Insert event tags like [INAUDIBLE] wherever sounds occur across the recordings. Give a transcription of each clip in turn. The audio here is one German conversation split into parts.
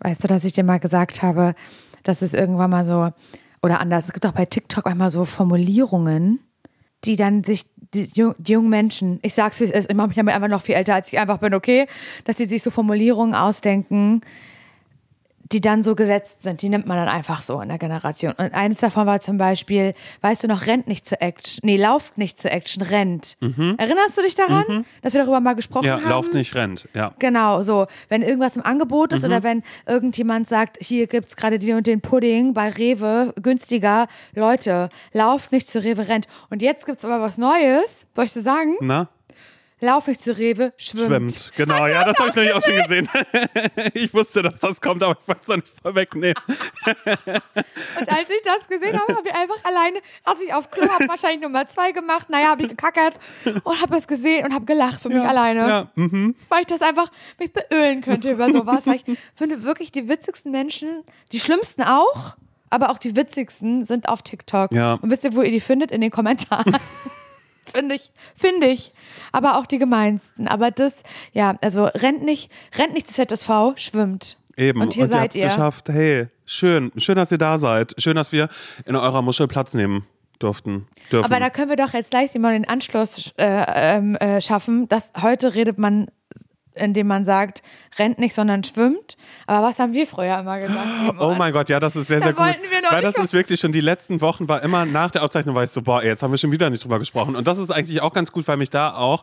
Weißt du, dass ich dir mal gesagt habe, dass es irgendwann mal so, oder anders, es gibt auch bei TikTok einmal so Formulierungen, die dann sich, die, jung- die jungen Menschen, ich sag's wie es ist, ich mache mich damit einfach noch viel älter, als ich einfach bin, okay, dass die sich so Formulierungen ausdenken, die dann so gesetzt sind, die nimmt man dann einfach so in der Generation. Und eines davon war zum Beispiel, weißt du noch, rennt nicht zur Action, nee, lauft nicht zur Action, rennt. Erinnerst du dich daran, dass wir darüber mal gesprochen Ja, haben? lauft nicht, rennt. Ja. Genau, so. Wenn irgendwas im Angebot Mhm. ist oder wenn irgendjemand sagt, hier gibt's gerade den und den Pudding bei Rewe, günstiger, Leute, lauft nicht zu Rewe, rennt. Und jetzt gibt's aber was Neues, soll ich so sagen? Na? Lauf nicht zu Rewe, schwimmt. Schwimmt. Genau, ja, das habe ich nämlich auch schon gesehen. [LAUGHS] ich wusste, dass das kommt, aber ich wollte es noch nicht vorwegnehmen. [LAUGHS] Und als ich das gesehen habe, habe ich einfach alleine, als ich auf Klo habe, wahrscheinlich Nummer zwei gemacht, naja, habe ich gekackert und habe es gesehen und habe gelacht für mich alleine. Ja, mhm. weil ich das einfach mich beölen könnte über sowas. Weil ich [LAUGHS] finde wirklich die witzigsten Menschen, die schlimmsten auch, aber auch die witzigsten sind auf TikTok. Ja. Und wisst ihr, wo ihr die findet? In den Kommentaren. Finde ich, finde ich. Aber auch die gemeinsten. Aber das, ja, also rennt nicht, rennt nicht zu ZSV, schwimmt. Eben. Und hier seid habt's ihr. geschafft. Hey, schön. Schön, dass ihr da seid. Schön, dass wir in eurer Muschel Platz nehmen durften. Dürfen. Aber da können wir doch jetzt gleich mal den Anschluss äh, ähm, äh, schaffen. Dass heute redet man, indem man sagt, rennt nicht, sondern schwimmt. Aber was haben wir früher immer gesagt? Oh mein Gott, ja, das ist sehr, Da sehr gut. wollten wir noch Weil das ist wirklich schon die letzten Wochen, war immer nach der Aufzeichnung, war ich so, boah, jetzt haben wir schon wieder nicht drüber gesprochen. Und das ist eigentlich auch ganz gut, weil mich da auch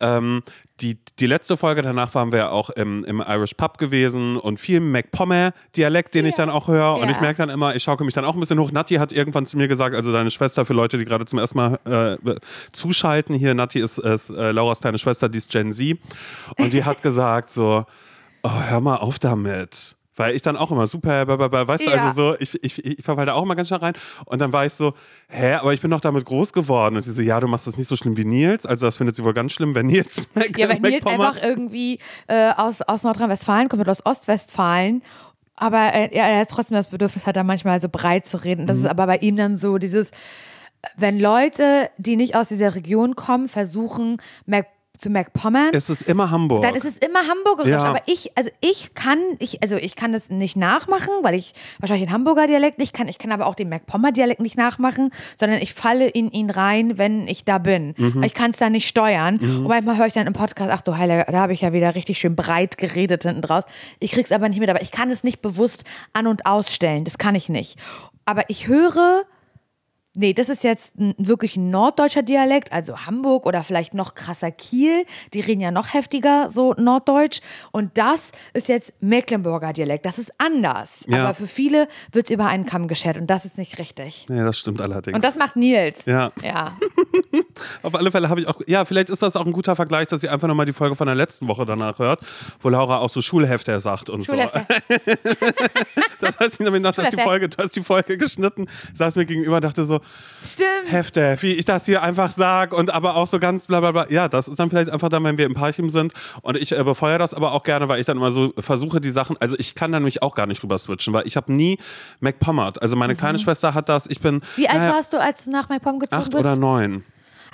ähm, die, die letzte Folge danach waren wir ja auch im, im Irish Pub gewesen und viel McPommer-Dialekt, den ich dann auch höre. Und Ja. ich merke dann immer, ich schauke mich dann auch ein bisschen hoch. Nati hat irgendwann zu mir gesagt, also deine Schwester, für Leute, die gerade zum ersten Mal äh, zuschalten hier, Nati ist, ist äh, Lauras kleine Schwester, die ist Gen Z. Und die hat [LAUGHS] gesagt so, oh, hör mal auf damit. Weil ich dann auch immer super, weißt du, Ja. also so, ich, ich, ich verfall da auch immer ganz schnell rein. Und dann war ich so, hä, aber ich bin doch damit groß geworden. Und sie so, ja, du machst das nicht so schlimm wie Nils. Also das findet sie wohl ganz schlimm, wenn Nils Mac [LAUGHS] Ja, wenn Nils einfach irgendwie äh, aus, aus Nordrhein-Westfalen kommt oder aus Ostwestfalen, aber äh, er hat trotzdem das Bedürfnis, hat er manchmal so breit zu reden. Mhm. Das ist aber bei ihm dann so dieses, wenn Leute, die nicht aus dieser Region kommen, versuchen, Mac zu MacPommern, Es ist immer Hamburg. dann ist es immer hamburgerisch. Ja. Aber ich, also ich kann, ich, also ich kann das nicht nachmachen, weil ich wahrscheinlich den Hamburger Dialekt nicht kann. Ich kann aber auch den MacPommer Dialekt nicht nachmachen, sondern ich falle in ihn rein, wenn ich da bin. Mhm. Ich kann es da nicht steuern. Und manchmal höre ich dann im Podcast, ach du Heilige, da habe ich ja wieder richtig schön breit geredet hinten draus. Ich krieg's aber nicht mit, aber ich kann es nicht bewusst an- und ausstellen. Das kann ich nicht. Aber ich höre Nee, das ist jetzt ein, wirklich ein norddeutscher Dialekt, also Hamburg oder vielleicht noch krasser Kiel. Die reden ja noch heftiger so norddeutsch. Und das ist jetzt Mecklenburger Dialekt. Das ist anders. Ja. Aber für viele wird über einen Kamm geschert und das ist nicht richtig. ja, das stimmt allerdings. Und das macht Nils. Ja. Ja. [LAUGHS] Auf alle Fälle habe ich auch, ja, vielleicht ist das auch ein guter Vergleich, dass ihr einfach nochmal die Folge von der letzten Woche danach hört, wo Laura auch so Schulhefter sagt und Schulhefter. so. [LAUGHS] Das weiß ich nämlich noch, dass die. Folge, du hast die Folge geschnitten, saß mir gegenüber, dachte so, Stimmt. Hefte, wie ich das hier einfach sag und aber auch so ganz bla bla bla. Ja, das ist dann vielleicht einfach dann, wenn wir im Parchim sind und ich äh, befeuere das aber auch gerne, weil ich dann immer so versuche, die Sachen, also ich kann dann nämlich auch gar nicht rüber switchen, weil ich habe nie McPommert. Also meine kleine Schwester hat das, ich bin Mhm. Wie alt naja, warst du, als du nach MacPom gezogen acht bist? oder neun.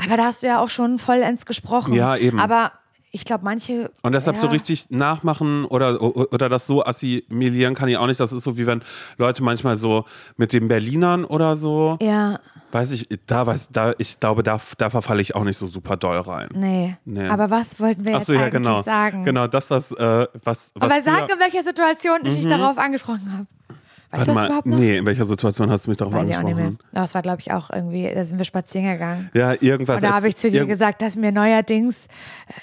Aber da hast du ja auch schon vollends gesprochen. Ja, eben. Aber ich glaube, manche. Und deshalb ja. so richtig nachmachen oder, oder das so assimilieren kann ich auch nicht. Das ist so wie wenn Leute manchmal so mit den Berlinern oder so, Ja, weiß ich, da weiß, da, ich glaube, da, da verfalle ich auch nicht so super doll rein. nee. Nee. Aber was wollten wir Ach jetzt so, ja, eigentlich genau. sagen? Genau, das, was, äh, was, was Aber sag, in welcher Situation ich dich darauf angesprochen habe. Weißt Warte du das mal, überhaupt noch? nee, in welcher Situation hast du mich darauf Weiß ich auch nicht mehr. angesprochen? Aber es war, glaube ich, auch irgendwie, da sind wir spazieren gegangen. Ja, irgendwas. Und da habe ich zu dir irgend- gesagt, dass mir neuerdings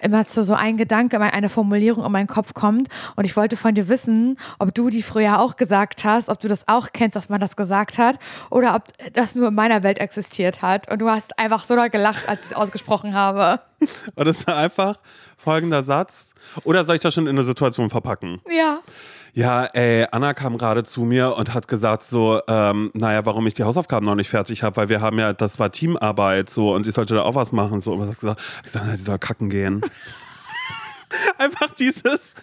immer zu so ein Gedanke, immer eine Formulierung in meinen Kopf kommt. Und ich wollte von dir wissen, ob du die früher auch gesagt hast, ob du das auch kennst, dass man das gesagt hat, oder ob das nur in meiner Welt existiert hat. Und du hast einfach so doll gelacht, als ich es ausgesprochen habe. [LAUGHS] Und das war einfach folgender Satz. Oder soll ich das schon in eine Situation verpacken? Ja. Ja, ey, Anna kam gerade zu mir und hat gesagt so, ähm, naja, warum ich die Hausaufgaben noch nicht fertig habe, weil wir haben ja, das war Teamarbeit so und ich sollte da auch was machen so. Und was hast du gesagt? Ich gesagt, na, die soll kacken gehen. [LAUGHS] Einfach dieses,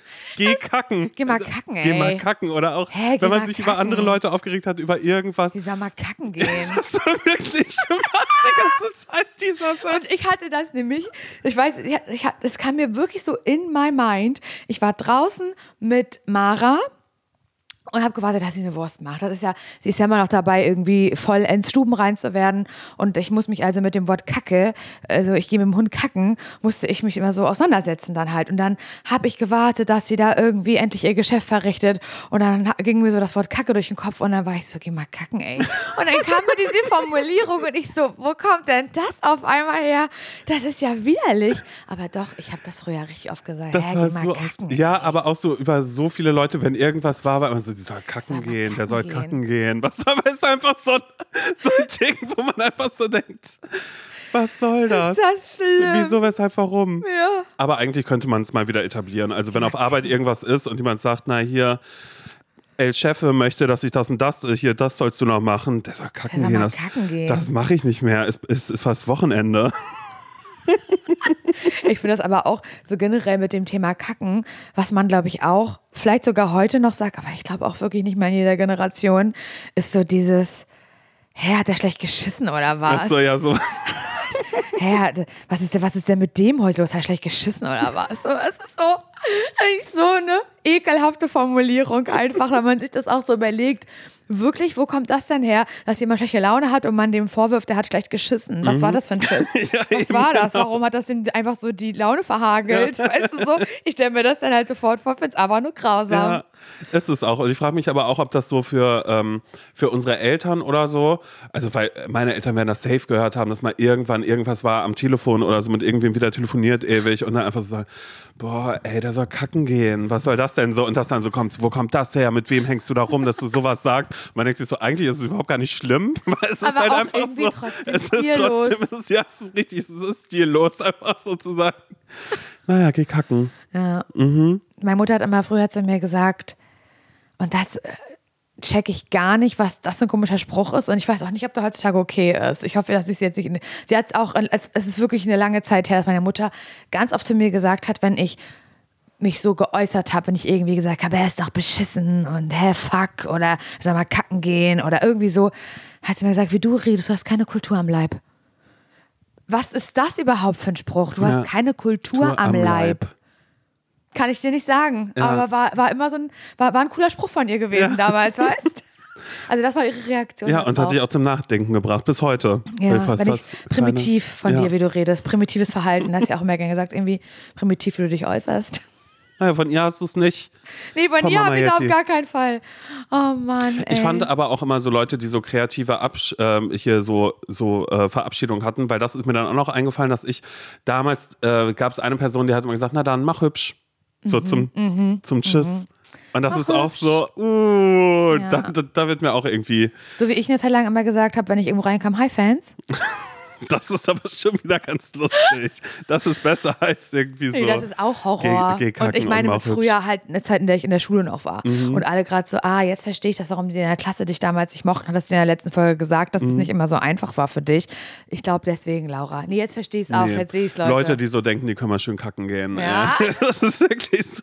geh kacken. Geh mal kacken, ey. Geh mal kacken oder auch, Hä, wenn man sich über kacken. andere Leute aufgeregt hat, über irgendwas. Die soll mal kacken gehen. [LAUGHS] Das war wirklich schon die ganze Zeit dieser Satz. Und ich hatte das nämlich, ich weiß, ich, ich, es kam mir wirklich so in my mind. Ich war draußen mit Mara und habe gewartet, dass sie eine Wurst macht. Das ist ja, sie ist ja immer noch dabei, irgendwie voll ins Stuben rein zu werden. Und ich muss mich also mit dem Wort Kacke, also ich gehe mit dem Hund kacken, musste ich mich immer so auseinandersetzen dann halt. Und dann habe ich gewartet, dass sie da irgendwie endlich ihr Geschäft verrichtet. Und dann ging mir so das Wort Kacke durch den Kopf und dann war ich so, geh mal kacken, ey. Und dann kam mir diese Formulierung und ich so, wo kommt denn das auf einmal her? Das ist ja widerlich. Aber doch, ich habe das früher richtig oft gesagt. Das Hä, war geh mal so kacken, oft, ja, ey. aber auch so über so viele Leute, wenn irgendwas war, war immer so, die soll kacken gehen, der soll kacken kacken gehen. Was [LAUGHS] aber ist einfach so, ein- so ein Ding, wo man einfach so denkt, was soll das? Ist das schlimm? Wieso, weshalb, warum? Ja. Aber eigentlich könnte man es mal wieder etablieren. Also wenn auf Arbeit irgendwas ist und jemand sagt, na hier, El Chefe möchte, dass ich das und das, äh, hier, das sollst du noch machen, der soll kacken soll gehen. Das, kacken gehen. das mache ich nicht mehr. Es, es ist fast Wochenende. [LAUGHS] Ich finde das aber auch so generell mit dem Thema Kacken, was man, glaube ich, auch vielleicht sogar heute noch sagt, aber ich glaube auch wirklich nicht mehr in jeder Generation, ist so dieses, hä, hat der schlecht geschissen oder was? Das soll ja so. [LAUGHS] Hä, was ist, denn, was ist denn mit dem heute los? Hat er schlecht geschissen oder was? So, Es ist so, eigentlich so eine ekelhafte Formulierung einfach, wenn man sich das auch so überlegt. Wirklich, wo kommt das denn her, dass jemand schlechte Laune hat und man dem vorwirft, der hat schlecht geschissen? Was war das für ein [LAUGHS] Schiss? Mhm. Ja, Was war das? genau. Warum hat das dem einfach so die Laune verhagelt? Weißt du so? Ich stelle mir das dann halt sofort vor, finde es aber nur grausam. Ja, ist es auch. Und ich frage mich aber auch, ob das so für, ähm, für unsere Eltern oder so, also weil meine Eltern werden das safe gehört haben, dass mal irgendwann irgendwas war am Telefon oder so mit irgendwem wieder telefoniert ewig und dann einfach so sagen, boah, ey, der soll kacken gehen. Was soll das denn so? Und das dann so kommt, wo kommt das her? Mit wem hängst du da rum, dass du sowas sagst? Man denkt sich so, eigentlich ist es überhaupt gar nicht schlimm, [LAUGHS] weil es ist Aber halt auch einfach so. trotzdem es ist stillos. trotzdem, es ist, ja, es ist richtig, es ist stillos, einfach sozusagen. Naja, geh kacken. Ja. Mhm. Meine Mutter hat immer früher zu mir gesagt, und das äh, check ich gar nicht, was das für ein komischer Spruch ist. Und ich weiß auch nicht, ob der heutzutage okay ist. Ich hoffe, dass sie es jetzt nicht. Sie hat es auch, es ist wirklich eine lange Zeit her, dass meine Mutter ganz oft zu mir gesagt hat, wenn ich mich so geäußert habe, wenn ich irgendwie gesagt habe, er ist doch beschissen und hä, fuck oder sag mal kacken gehen oder irgendwie so, hat sie mir gesagt, wie du redest, du hast keine Kultur am Leib. Was ist das überhaupt für ein Spruch? Du Ja. hast keine Kultur Tour am, Leib. Kann ich dir nicht sagen. Ja. Aber war, war immer so ein, war, war ein cooler Spruch von ihr gewesen damals, weißt [LAUGHS] Also das war ihre Reaktion. Ja, und hat dich auch zum Nachdenken gebracht, bis heute. Ja, wenn ich primitiv von dir, wie du redest, primitives Verhalten, hast du ja auch immer gerne gesagt, irgendwie primitiv, wie du dich äußerst. Ja. Naja, von ihr hast du es nicht. Nee, Von dir Mama habe ich es auf gar keinen Fall. Oh Mann, ey. Ich fand aber auch immer so Leute, die so kreative Absch ähm, hier so, so äh, Verabschiedungen hatten, weil das ist mir dann auch noch eingefallen, dass ich damals äh, gab es eine Person, die hat immer gesagt, na dann mach hübsch. So zum, zum Tschüss. Und das Mhm, Mach ist auch so, uh, Ja. da, da, da wird mir auch irgendwie, So wie ich eine Zeit lang immer gesagt habe, wenn ich irgendwo reinkam, hi Fans. [LAUGHS] das ist aber schon wieder ganz lustig. Das ist besser als irgendwie so. Nee, das ist auch Horror. Kacken und ich meine, und mit früher halt eine Zeit, in der ich in der Schule noch war. Mhm. Und alle gerade so, ah, jetzt verstehe ich das, warum die in der Klasse dich damals nicht mochten. Hattest du in der letzten Folge gesagt, dass es nicht immer so einfach war für dich. Ich glaube deswegen, Laura. Nee, jetzt verstehe ich es auch. Nee. Jetzt sehe ich es, Leute. Leute, die so denken, die können mal schön kacken gehen. Ja. Äh, [LAUGHS] Das ist wirklich so.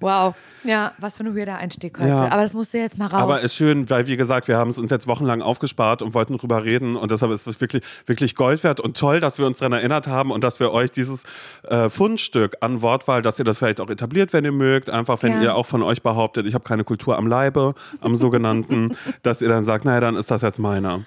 wow. Ja, was für ein weirder Einstieg heute. Ja. Aber das musste jetzt mal raus. Aber ist schön, weil wie gesagt, wir haben es uns jetzt wochenlang aufgespart und wollten drüber reden und deshalb ist es wirklich, wirklich Gold wert und toll, dass wir uns daran erinnert haben und dass wir euch dieses äh, Fundstück an Wortwahl, dass ihr das vielleicht auch etabliert, wenn ihr mögt, einfach wenn Ja. ihr auch von euch behauptet, ich habe keine Kultur am Leibe, am sogenannten, [LAUGHS] dass ihr dann sagt, naja, dann ist das jetzt meiner.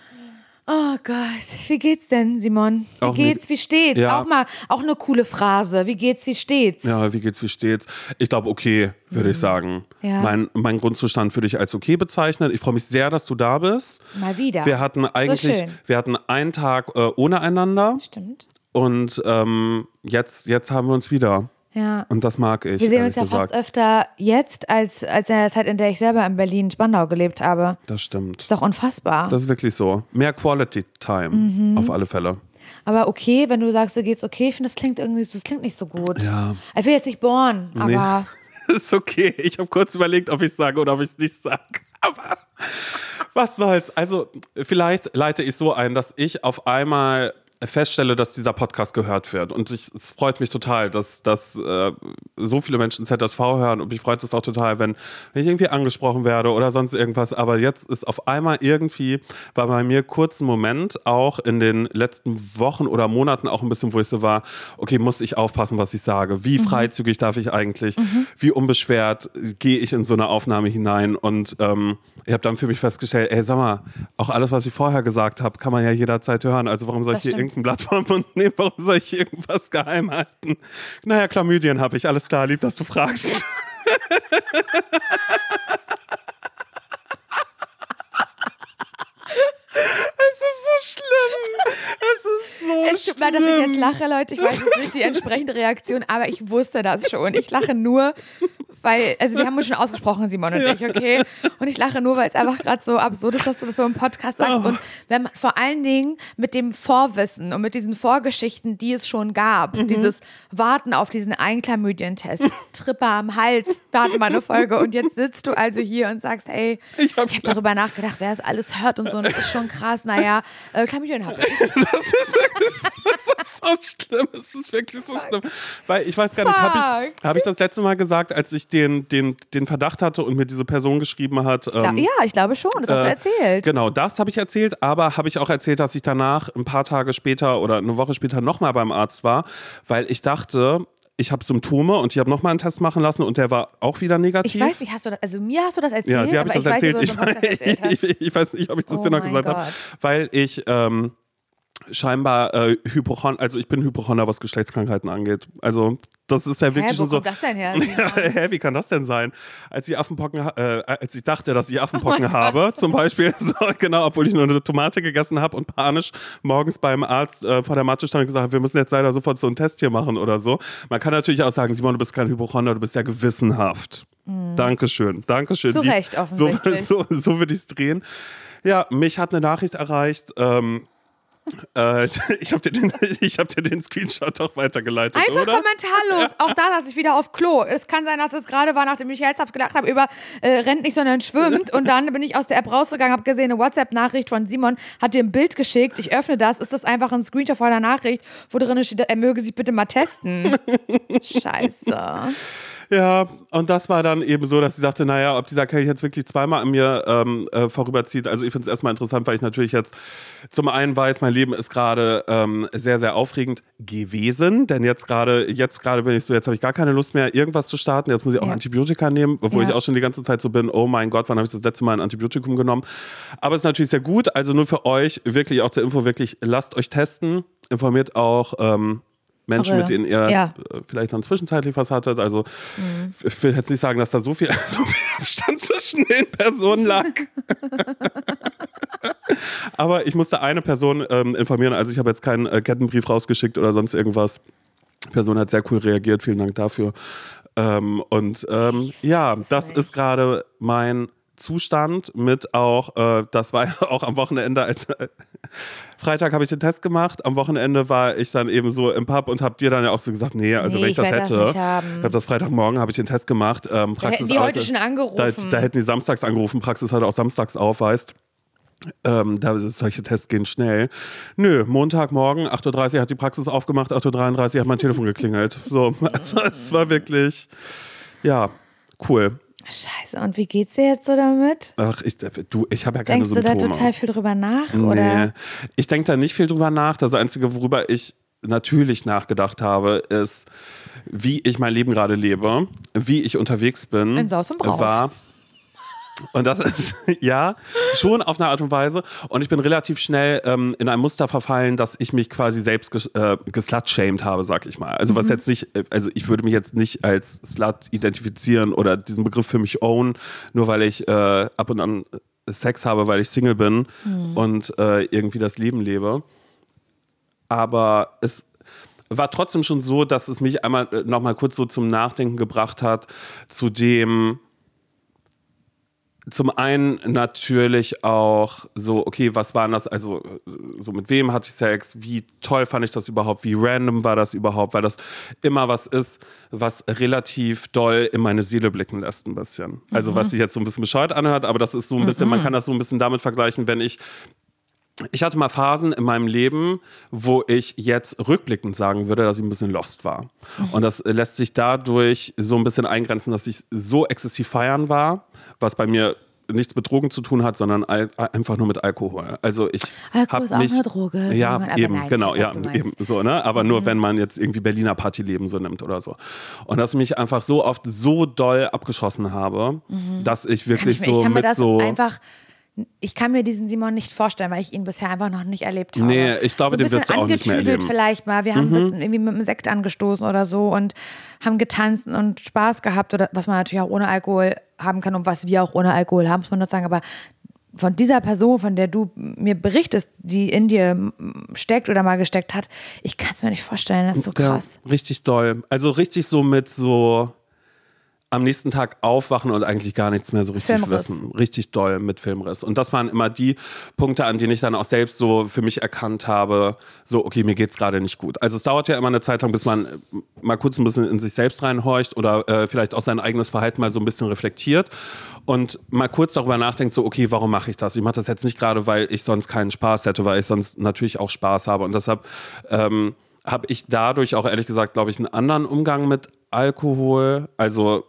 Oh Gott, wie geht's denn, Simon? Wie Auch geht's, wie steht's? Ja. Auch mal, auch eine coole Phrase. Wie geht's, wie steht's? Ja, wie geht's, wie steht's? Ich glaube, okay, würde ich sagen. Mhm. Ja. Mein, mein Grundzustand würde ich als okay bezeichnen. Ich freue mich sehr, dass du da bist. Mal wieder. Wir hatten eigentlich, schön. wir hatten einen Tag äh, ohne einander. Stimmt. Und ähm, jetzt, jetzt haben wir uns wieder. Ja. Und das mag ich. Wir sehen uns ja gesagt. fast öfter jetzt als, als in der Zeit, in der ich selber in Berlin-Spandau gelebt habe. Das stimmt. Ist doch unfassbar. Das ist wirklich so. Mehr Quality Time, Mhm. auf alle Fälle. aber okay, wenn du sagst, dir geht's okay, ich finde, das klingt irgendwie, das klingt nicht so gut. Ja. Ich will jetzt nicht bohren, Nee. aber [LAUGHS] ist okay. Ich habe kurz überlegt, ob ich es sage oder ob ich es nicht sage. [LAUGHS] Aber was soll's. Also, vielleicht leite ich so ein, dass ich auf einmal feststelle, dass dieser Podcast gehört wird. Und ich, es freut mich total, dass, dass äh, so viele Menschen ZSV hören. Und mich freut es auch total, wenn, wenn ich irgendwie angesprochen werde oder sonst irgendwas. Aber jetzt ist auf einmal irgendwie, war bei mir kurz ein Moment, auch in den letzten Wochen oder Monaten auch ein bisschen, wo ich so war, okay, muss ich aufpassen, was ich sage? Wie mhm. freizügig darf ich eigentlich? Mhm. Wie unbeschwert gehe ich in so eine Aufnahme hinein? Und ähm, ich habe dann für mich festgestellt, ey, sag mal, auch alles, was ich vorher gesagt habe, kann man ja jederzeit hören. Also warum soll das ich hier irgendein Blatt vom Mund [LAUGHS] nehmen? Warum soll ich irgendwas geheim halten? Naja, Chlamydien habe ich. Alles klar, lieb, dass du fragst. [LAUGHS] es ist so schlimm. Es ist so Es tut mir leid, dass ich jetzt lache, Leute. Ich weiß, es nicht die entsprechende Reaktion, aber ich wusste das schon. Ich lache nur, weil, also wir haben uns schon ausgesprochen, Simon und ich, okay? Und ich lache nur, weil es einfach gerade so absurd ist, dass du das so im Podcast sagst. Oh. Und wenn man vor allen Dingen mit dem Vorwissen und mit diesen Vorgeschichten, die es schon gab, mhm. dieses Warten auf diesen Einklamydientest, [LAUGHS] Tripper am Hals, warten mal eine Folge und jetzt sitzt du also hier und sagst, ey, ich habe hab darüber nachgedacht, wer das alles hört und so, und das ist schon krass, naja, äh, Chlamydien habe ich. [LAUGHS] Das ist wirklich so, das ist so schlimm, das ist wirklich so schlimm. Weil ich weiß gar nicht, habe ich, hab ich das letzte Mal gesagt, als ich den, den, den Verdacht hatte und mir diese Person geschrieben hat. Ähm, ja, ich glaube schon, das hast du äh, erzählt. Genau, das habe ich erzählt, aber habe ich auch erzählt, dass ich danach ein paar Tage später oder eine Woche später nochmal beim Arzt war, weil ich dachte, ich habe Symptome und ich habe nochmal einen Test machen lassen und der war auch wieder negativ. Ich weiß nicht, hast du das, also mir hast du das erzählt? Ja, dir habe ich das erzählt. Ich, weiß, ich, ich, weiß nicht, ob ich das oh dir noch gesagt habe, weil ich ähm, scheinbar äh, Hypochonder, also ich bin Hypochonder, was Geschlechtskrankheiten angeht. Also das ist ja wirklich Hä, wo so. Kommt das denn her? [LAUGHS] Hä, wie kann das denn sein? Als ich Affenpocken, äh, als ich dachte, dass ich Affenpocken oh habe, Gott. zum Beispiel, [LAUGHS] so, genau, obwohl ich nur eine Tomate gegessen habe und panisch morgens beim Arzt äh, vor der Matte stand und gesagt habe, wir müssen jetzt leider sofort so einen Test hier machen oder so. Man kann natürlich auch sagen, Simon, du bist kein Hypochonder, du bist ja gewissenhaft. Mhm. Dankeschön, Dankeschön. Zu Recht [LAUGHS] offensichtlich. So, so, so würde ich es drehen. Ja, mich hat eine Nachricht erreicht. Ähm, äh, [LAUGHS] ich habe dir, den, [LAUGHS] hab dir den Screenshot auch weitergeleitet. Einfach oder? kommentarlos. [LAUGHS] Auch da lasse ich wieder auf Klo. Es kann sein, dass es gerade war, nachdem ich herzhaft gedacht habe, über äh, rennt nicht, sondern schwimmt. Und dann bin ich aus der App rausgegangen, habe gesehen, eine WhatsApp-Nachricht von Simon hat dir ein Bild geschickt. Ich öffne das. Ist das einfach ein Screenshot von einer Nachricht, wo drin steht, er möge sich bitte mal testen? Scheiße. Ja, und das war dann eben so, dass sie dachte, naja, ob dieser Kelch jetzt wirklich zweimal an mir ähm, äh, vorüberzieht. Also ich finde es erstmal interessant, weil ich natürlich jetzt zum einen weiß, mein Leben ist gerade ähm, sehr, sehr aufregend gewesen. Denn jetzt gerade, jetzt gerade bin ich so, jetzt habe ich gar keine Lust mehr, irgendwas zu starten. Jetzt muss ich auch ja. Antibiotika nehmen, obwohl ja. ich auch schon die ganze Zeit so bin, oh mein Gott, wann habe ich das letzte Mal ein Antibiotikum genommen? Aber es ist natürlich sehr gut. Also nur für euch, wirklich auch zur Info, wirklich, lasst euch testen. Informiert auch ähm, Menschen, mit denen ihr ja. Äh, vielleicht dann zwischenzeitlich was hattet. Also mhm. ich will jetzt nicht sagen, dass da so viel, [LAUGHS] so viel Abstand zwischen den Personen lag. [LAUGHS] Aber ich musste eine Person ähm, informieren. Also ich habe jetzt keinen äh, Kettenbrief rausgeschickt oder sonst irgendwas. Die Person hat sehr cool reagiert. Vielen Dank dafür. Ähm, und ähm, ja, das ist gerade mein Zustand mit auch, äh, das war ja auch am Wochenende, als äh, Freitag habe ich den Test gemacht, am Wochenende war ich dann eben so im Pub und habe dir dann ja auch so gesagt, nee, also nee, wenn ich, das hätte, das ich habe das Freitagmorgen, habe ich den Test gemacht. Ähm, Praxis da hätten die heute schon angerufen. Da, da, hätten die samstags angerufen, Praxis heute auch samstags aufweist. Ähm, da, solche Tests gehen schnell. Nö, Montagmorgen, 8.30 Uhr hat die Praxis aufgemacht, 8.33 Uhr hat mein Telefon geklingelt. So, also [LAUGHS] es war wirklich, ja, cool. Scheiße, und wie geht's dir jetzt so damit? Ach, ich, du, ich habe ja keine Denkst Symptome. du da total viel drüber nach? Nee, oder? ich denke da nicht viel drüber nach. Das Einzige, worüber ich natürlich nachgedacht habe, ist, wie ich mein Leben gerade lebe, wie ich unterwegs bin. In Saus und Braus. War und das ist, [LAUGHS] ja, schon auf eine Art und Weise. Und ich bin relativ schnell ähm, in ein Muster verfallen, dass ich mich quasi selbst ges äh, geslut-shamed habe, sag ich mal. Also, was mhm. jetzt nicht, äh, also ich würde mich jetzt nicht als Slut identifizieren oder diesen Begriff für mich own, nur weil ich äh, ab und an Sex habe, weil ich Single bin mhm. und äh, irgendwie das Leben lebe. Aber es war trotzdem schon so, dass es mich einmal äh, nochmal kurz so zum Nachdenken gebracht hat, zu dem, zum einen natürlich auch so, okay, was waren das, also so mit wem hatte ich Sex, wie toll fand ich das überhaupt, wie random war das überhaupt, weil das immer was ist, was relativ doll in meine Seele blicken lässt ein bisschen. Also mhm. was sich jetzt so ein bisschen bescheuert anhört, aber das ist so ein bisschen, mhm. man kann das so ein bisschen damit vergleichen, wenn ich ich hatte mal Phasen in meinem Leben, wo ich jetzt rückblickend sagen würde, dass ich ein bisschen lost war. Mhm. Und das lässt sich dadurch so ein bisschen eingrenzen, dass ich so exzessiv feiern war, was bei mir nichts mit Drogen zu tun hat, sondern einfach nur mit Alkohol. Also ich Alkohol ist auch mich, eine Droge. Ja, man, eben, nein, genau, ja, eben so, ne? Aber mhm. nur wenn man jetzt irgendwie Berliner Partyleben so nimmt oder so. Und dass ich mich einfach so oft so doll abgeschossen habe, mhm. dass ich wirklich ich so ich mit so einfach ich kann mir diesen Simon nicht vorstellen, weil ich ihn bisher einfach noch nicht erlebt habe. Nee, ich glaube, so den wirst du auch nicht mehr erleben. vielleicht mal. Wir haben mhm. bisschen irgendwie mit einem Sekt angestoßen oder so und haben getanzt und Spaß gehabt oder was man natürlich auch ohne Alkohol haben kann und was wir auch ohne Alkohol haben, muss man nur sagen. Aber von dieser Person, von der du mir berichtest, die in dir steckt oder mal gesteckt hat, ich kann es mir nicht vorstellen. Das ist so krass. Ja, richtig doll. Also richtig so mit so am nächsten Tag aufwachen und eigentlich gar nichts mehr so richtig Filmriss. wissen. Richtig doll mit Filmriss. Und das waren immer die Punkte, an denen ich dann auch selbst so für mich erkannt habe, so, okay, mir geht's gerade nicht gut. Also es dauert ja immer eine Zeit lang, bis man mal kurz ein bisschen in sich selbst reinhorcht oder äh, vielleicht auch sein eigenes Verhalten mal so ein bisschen reflektiert und mal kurz darüber nachdenkt, so, okay, warum mache ich das? Ich mache das jetzt nicht gerade, weil ich sonst keinen Spaß hätte, weil ich sonst natürlich auch Spaß habe. Und deshalb ähm, habe ich dadurch auch ehrlich gesagt, glaube ich, einen anderen Umgang mit Alkohol. Also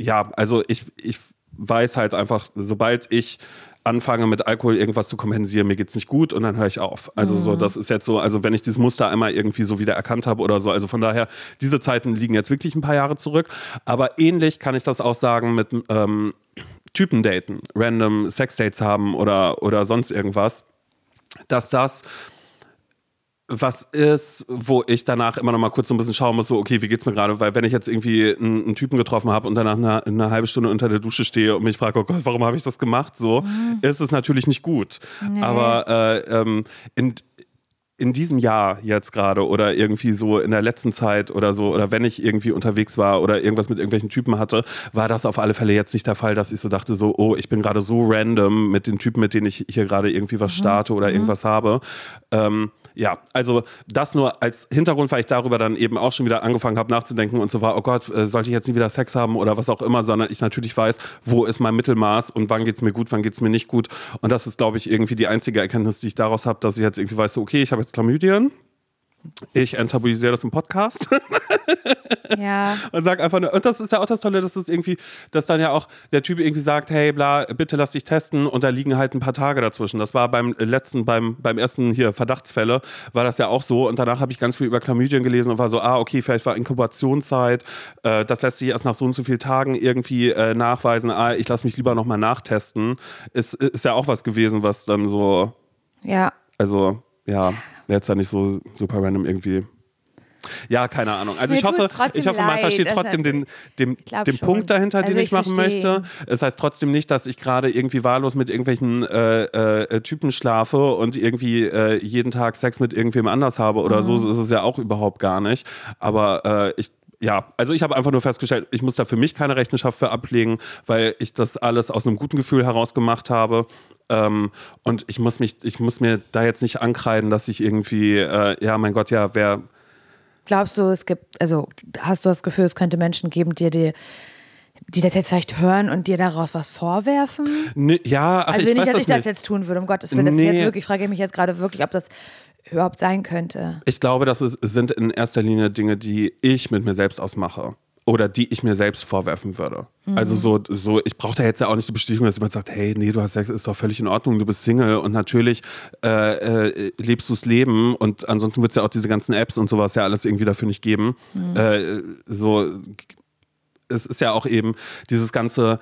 ja, also ich, ich weiß halt einfach, sobald ich anfange mit Alkohol irgendwas zu kompensieren, mir geht's nicht gut und dann höre ich auf. Also mhm. so, das ist jetzt so, also wenn ich dieses Muster einmal irgendwie so wieder erkannt habe oder so, also von daher, diese Zeiten liegen jetzt wirklich ein paar Jahre zurück. Aber ähnlich kann ich das auch sagen mit ähm, Typen daten, random Sexdates haben oder, oder sonst irgendwas, dass das was ist, wo ich danach immer noch mal kurz so ein bisschen schauen muss, so, okay, wie geht's mir gerade? Weil wenn ich jetzt irgendwie einen, einen Typen getroffen habe und danach eine, eine, halbe Stunde unter der Dusche stehe und mich frage, oh Gott, warum habe ich das gemacht? So, mhm. ist es natürlich nicht gut. Nee. Aber äh, ähm, in, in diesem Jahr jetzt gerade oder irgendwie so in der letzten Zeit oder so oder wenn ich irgendwie unterwegs war oder irgendwas mit irgendwelchen Typen hatte, war das auf alle Fälle jetzt nicht der Fall, dass ich so dachte so, oh, ich bin gerade so random mit den Typen, mit denen ich hier gerade irgendwie was mhm. starte oder mhm. irgendwas habe. Ähm, ja, also das nur als Hintergrund, weil ich darüber dann eben auch schon wieder angefangen habe nachzudenken und so war, oh Gott, äh, sollte ich jetzt nie wieder Sex haben oder was auch immer, sondern ich natürlich weiß, wo ist mein Mittelmaß und wann geht es mir gut, wann geht es mir nicht gut. Und das ist, glaube ich, irgendwie die einzige Erkenntnis, die ich daraus habe, dass ich jetzt irgendwie weiß, so, okay, ich habe jetzt Chlamydien ich enttabuisiere das im Podcast. [LAUGHS] ja. Und sag einfach nur, und das ist ja auch das Tolle, dass das irgendwie, dass dann ja auch der Typ irgendwie sagt, hey, bla, bitte lass dich testen und da liegen halt ein paar Tage dazwischen. Das war beim letzten, beim, beim ersten hier Verdachtsfälle, war das ja auch so. Und danach habe ich ganz viel über Chlamydien gelesen und war so, ah, okay, vielleicht war Inkubationszeit, äh, das lässt sich erst nach so und so vielen Tagen irgendwie äh, nachweisen, ah, ich lasse mich lieber nochmal nachtesten. Ist, ist ja auch was gewesen, was dann so. Ja. Also, ja jetzt da nicht so super random irgendwie. Ja, keine Ahnung. Also Mir ich hoffe, ich hoffe, man versteht trotzdem den, den, den Punkt dahinter, also den ich, ich machen möchte. Es heißt trotzdem nicht, dass ich gerade irgendwie wahllos mit irgendwelchen äh, äh, Typen schlafe und irgendwie äh, jeden Tag Sex mit irgendwem anders habe oder mhm. so. So ist es ja auch überhaupt gar nicht. Aber äh, ich ja, also ich habe einfach nur festgestellt, ich muss da für mich keine Rechenschaft für ablegen, weil ich das alles aus einem guten Gefühl heraus gemacht habe. Ähm, und ich muss mich, ich muss mir da jetzt nicht ankreiden, dass ich irgendwie, äh, ja, mein Gott, ja, wer. Glaubst du, es gibt, also hast du das Gefühl, es könnte Menschen geben, die dir die das jetzt vielleicht hören und dir daraus was vorwerfen? Nee, ja, ach, also ich nicht, dass das ich das jetzt tun würde, um Gottes Willen. Das nee. jetzt wirklich, ich frage mich jetzt gerade wirklich, ob das überhaupt sein könnte? Ich glaube, das ist, sind in erster Linie Dinge, die ich mit mir selbst ausmache. Oder die ich mir selbst vorwerfen würde. Mhm. Also so, so ich brauche da jetzt ja auch nicht die Bestätigung, dass jemand sagt, hey, nee, du hast Sex, ist doch völlig in Ordnung, du bist Single und natürlich äh, äh, lebst du das Leben und ansonsten wird es ja auch diese ganzen Apps und sowas ja alles irgendwie dafür nicht geben. Mhm. Äh, so, es ist ja auch eben dieses ganze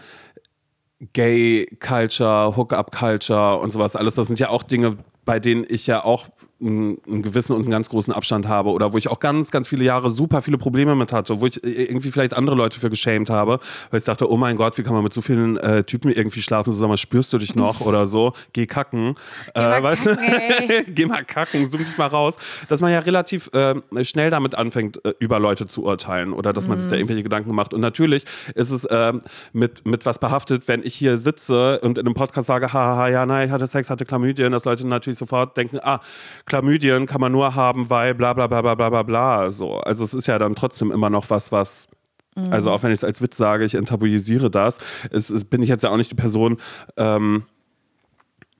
Gay-Culture, Hook-up-Culture und sowas alles, das sind ja auch Dinge, bei denen ich ja auch einen, einen gewissen und einen ganz großen Abstand habe oder wo ich auch ganz, ganz viele Jahre super viele Probleme mit hatte, wo ich irgendwie vielleicht andere Leute für geschämt habe, weil ich dachte, oh mein Gott, wie kann man mit so vielen äh, Typen irgendwie schlafen? Sag mal, spürst du dich noch [LAUGHS] oder so? Geh kacken. Geh äh, weißt [LAUGHS] Geh mal kacken, zoom dich mal raus. Dass man ja relativ äh, schnell damit anfängt, äh, über Leute zu urteilen oder dass man mhm. sich da mhm. irgendwelche Gedanken macht. Und natürlich ist es ähm, mit, mit was behaftet, wenn ich hier sitze und in einem Podcast sage, haha, ja, nein, ich hatte Sex, hatte Chlamydien, dass Leute natürlich sofort denken, ah, Chlamydien kann man nur haben, weil bla bla bla bla bla bla bla. So. Also es ist ja dann trotzdem immer noch was, was. Mhm. Also auch wenn ich es als Witz sage, ich enttabuisiere das, es, es, bin ich jetzt ja auch nicht die Person, ähm,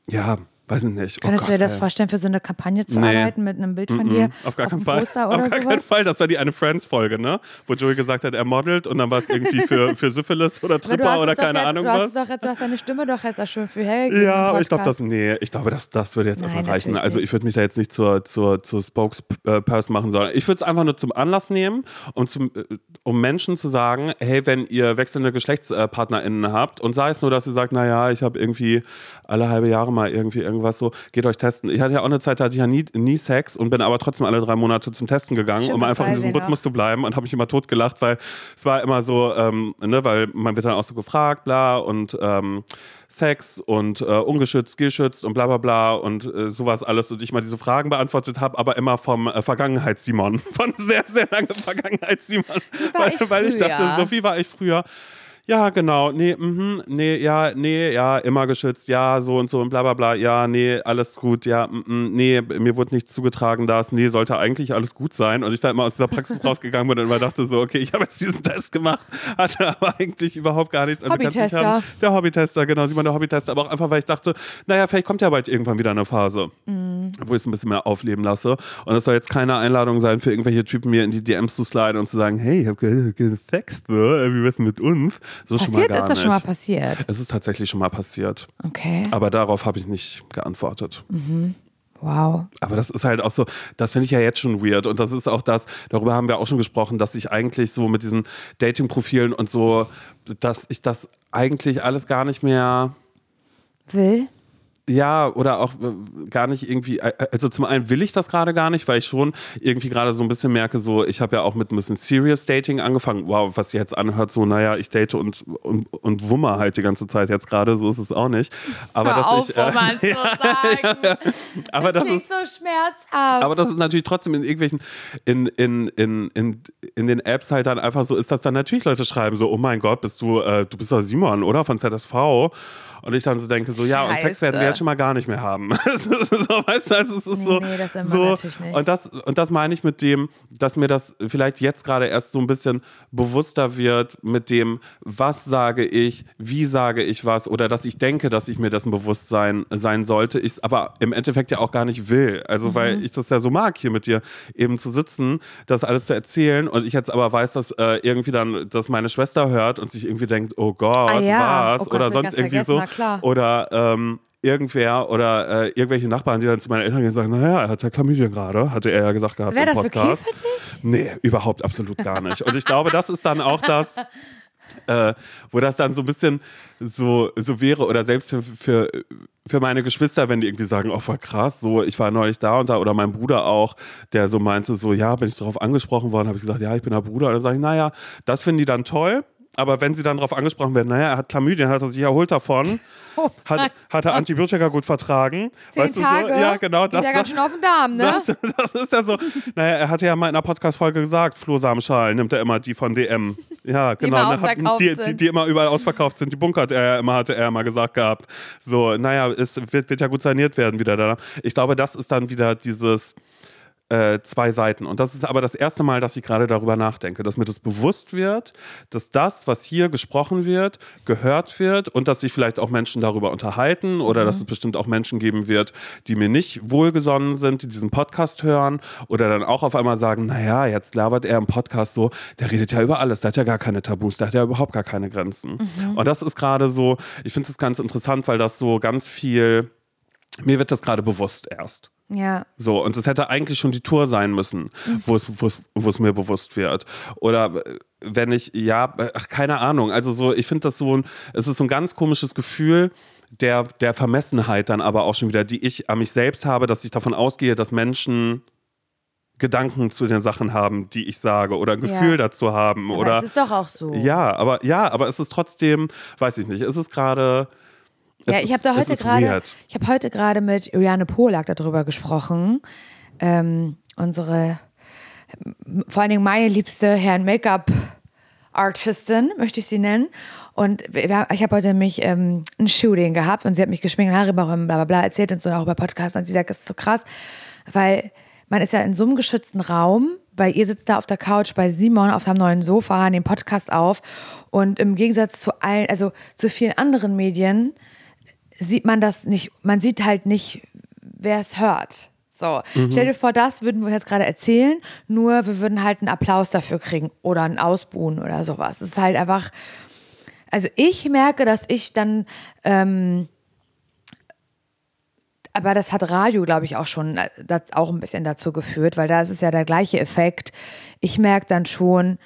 ja, Weiß ich nicht. Oh Könntest du Gott, dir das ey. vorstellen, für so eine Kampagne zu Nee. arbeiten mit einem Bild von dir Auf gar keinen dem Fall. Poster [LAUGHS] Auf gar sowas? keinen Fall. Das war die eine Friends-Folge, ne? Wo Joey gesagt hat, er modelt und dann war es irgendwie für, [LAUGHS] für Syphilis oder du Tripper oder keine jetzt, Ahnung du hast was. Doch, du hast deine Stimme doch jetzt auch schon für hergegeben. Ja, aber ich glaube, das, nee, ich glaube, das, das würde jetzt Nein, erstmal reichen. Also ich würde mich da jetzt nicht zur, zur, zur Spokesperson machen, sondern ich würde es einfach nur zum Anlass nehmen, um, zum, äh, um Menschen zu sagen, hey, wenn ihr wechselnde GeschlechtspartnerInnen habt und sei es nur, dass ihr sagt, naja, ich habe irgendwie alle halbe Jahre mal irgendwie irgendwas so, geht euch testen. Ich hatte ja auch eine Zeit, da hatte ich ja nie, nie Sex und bin aber trotzdem alle drei Monate zum Testen gegangen, Stimmt, um einfach in diesem. Rhythmus zu bleiben und habe mich immer totgelacht, weil es war immer so, ähm, ne, weil man wird dann auch so gefragt, bla und ähm, Sex und äh, ungeschützt, geschützt und bla bla bla und äh, sowas alles und ich mal diese Fragen beantwortet habe, aber immer vom äh, Vergangenheits-Simon, [LAUGHS] von sehr, sehr lange Vergangenheits-Simon, weil, ich weil ich dachte, früher? so wie war ich früher? Ja, genau, nee, mhm, nee, ja, nee, ja, immer geschützt, ja, so und so und bla bla bla, ja, nee, alles gut, ja, mm, mm, nee, mir wurde nichts zugetragen, das, nee, sollte eigentlich alles gut sein. Und ich da immer aus dieser Praxis [LAUGHS] rausgegangen bin und immer dachte so, okay, ich habe jetzt diesen Test gemacht, hatte aber eigentlich überhaupt gar nichts. Also Hobbytester. haben- Der Hobbytester, genau, Simon der Hobbytester, aber auch einfach, weil ich dachte, naja, vielleicht kommt ja bald irgendwann wieder eine Phase, wo ich es ein bisschen mehr aufleben lasse. Und es soll jetzt keine Einladung sein für irgendwelche Typen, mir in die DMs zu sliden und zu sagen, hey, ich habe ge ge Sex, ne? wie wär's mit uns? So schon mal Passiert gar ist das schon mal nicht. passiert. Es ist tatsächlich schon mal passiert. Okay. Aber darauf habe ich nicht geantwortet. Wow. Aber das ist halt auch so, das finde ich ja jetzt schon weird. Und das ist auch das, darüber haben wir auch schon gesprochen, dass ich eigentlich so mit diesen Dating-Profilen und so, dass ich das eigentlich alles gar nicht mehr. Will? Ja, oder auch äh, gar nicht irgendwie, äh, also zum einen will ich das gerade gar nicht, weil ich schon irgendwie gerade so ein bisschen merke, so, ich habe ja auch mit ein bisschen Serious Dating angefangen. Wow, was jetzt anhört, so, naja, ich date und, und, und wummer halt die ganze Zeit jetzt gerade, so ist es auch nicht. Aber Hör dass auf, ich. äh, Roman, [LAUGHS] zu sagen. aber das, klingt ist. so schmerzhaft. Aber das ist natürlich trotzdem in irgendwelchen, in, in, in, in, in den Apps halt dann einfach so, ist das dann natürlich Leute schreiben so, oh mein Gott, bist du, äh, du bist doch Simon, oder? Von ZSV. Und ich dann so denke, so, ja, und Sex werden wir jetzt schon mal gar nicht mehr haben. [LAUGHS] so, weißt du, also es ist so, nee, das so natürlich nicht. und das, und das meine ich mit dem, dass mir das vielleicht jetzt gerade erst so ein bisschen bewusster wird mit dem, was sage ich, wie sage ich was oder dass ich denke, dass ich mir dessen bewusst sein, sein sollte, ich es aber im Endeffekt ja auch gar nicht will. Also Mhm. weil ich das ja so mag, hier mit dir eben zu sitzen, das alles zu erzählen und ich jetzt aber weiß, dass äh, irgendwie dann, dass meine Schwester hört und sich irgendwie denkt, oh Gott, Ah ja, was? oh Gott, oder sonst irgendwie so. Klar. Oder ähm, irgendwer oder äh, irgendwelche Nachbarn, die dann zu meinen Eltern gehen und sagen, naja, er hat ja Chlamydien gerade, hatte er ja gesagt gehabt Wäre im das okay Podcast. für dich? Nee, überhaupt absolut gar nicht. Und ich glaube, das ist dann auch das, äh, wo das dann so ein bisschen so, so wäre oder selbst für, für, für meine Geschwister, wenn die irgendwie sagen, oh, voll krass, so, ich war neulich da und da oder mein Bruder auch, der so meinte, so, ja, bin ich darauf angesprochen worden, habe ich gesagt, ja, ich bin der Bruder. Und dann sage ich, naja, das finden die dann toll. Aber wenn sie dann darauf angesprochen werden, naja, er hat Chlamydien, hat er sich erholt davon, [LAUGHS] Oh hat, hat er Antibiotika gut vertragen. Zehn weißt Tage? du so? Ja, genau. Geht ja ganz schön auf den Darm, ne? Das, [LAUGHS] das ist ja so. Naja, er hatte ja mal in einer Podcast-Folge gesagt, Flohsamenschalen nimmt er immer die von DM. Ja, Die genau. immer ne, ausverkauft die, die, die immer überall ausverkauft sind. Die bunkert er immer, hatte er mal gesagt gehabt. So, naja, es wird, wird ja gut saniert werden wieder da. Ich glaube, das ist dann wieder dieses äh, zwei Seiten. Und das ist aber das erste Mal, dass ich gerade darüber nachdenke, dass mir das bewusst wird, dass das, was hier gesprochen wird, gehört wird und dass sich vielleicht auch Menschen darüber unterhalten oder dass es bestimmt auch Menschen geben wird, die mir nicht wohlgesonnen sind, die diesen Podcast hören oder dann auch auf einmal sagen, naja, jetzt labert er im Podcast so, der redet ja über alles, der hat ja gar keine Tabus, der hat ja überhaupt gar keine Grenzen. Und das ist gerade so, ich finde es ganz interessant, weil das so ganz viel, mir wird das gerade bewusst erst. Ja. So, und es hätte eigentlich schon die Tour sein müssen, wo es, wo es, wo es mir bewusst wird. Oder äh, wenn ich, ja, äh, ach, keine Ahnung. Also so, ich finde das so ein, es ist so ein ganz komisches Gefühl der, der Vermessenheit dann aber auch schon wieder, die ich an mich selbst habe, dass ich davon ausgehe, dass Menschen Gedanken zu den Sachen haben, die ich sage, oder ein Gefühl Ja. dazu haben. Aber oder es ist doch auch so. ja, aber ja, aber es ist trotzdem, weiß ich nicht, es ist gerade. Es Ja, ich habe da es heute gerade, ich habe heute gerade mit Juliane Polak darüber gesprochen. Ähm, unsere, vor allen Dingen meine liebste Herrn Make-up Artistin, möchte ich sie nennen. Und ich habe heute nämlich ähm, ein Shooting gehabt und sie hat mich geschminkt und Haare und bla bla bla erzählt und so auch über Podcasts. Und sie sagt, das ist so krass, weil man ist ja in so einem geschützten Raum, weil ihr sitzt da auf der Couch bei Simon auf seinem neuen Sofa, nehmen Podcast auf und im Gegensatz zu allen, also zu vielen anderen Medien, sieht man das nicht, man sieht halt nicht, wer es hört. So, Mhm. stell dir vor, das würden wir jetzt gerade erzählen, nur wir würden halt einen Applaus dafür kriegen oder einen Ausbuhen oder sowas. Es ist halt einfach, also ich merke, dass ich dann, ähm, aber das hat Radio, glaube ich, auch schon äh, das auch ein bisschen dazu geführt, weil da ist es ja der gleiche Effekt. Ich merke dann schon,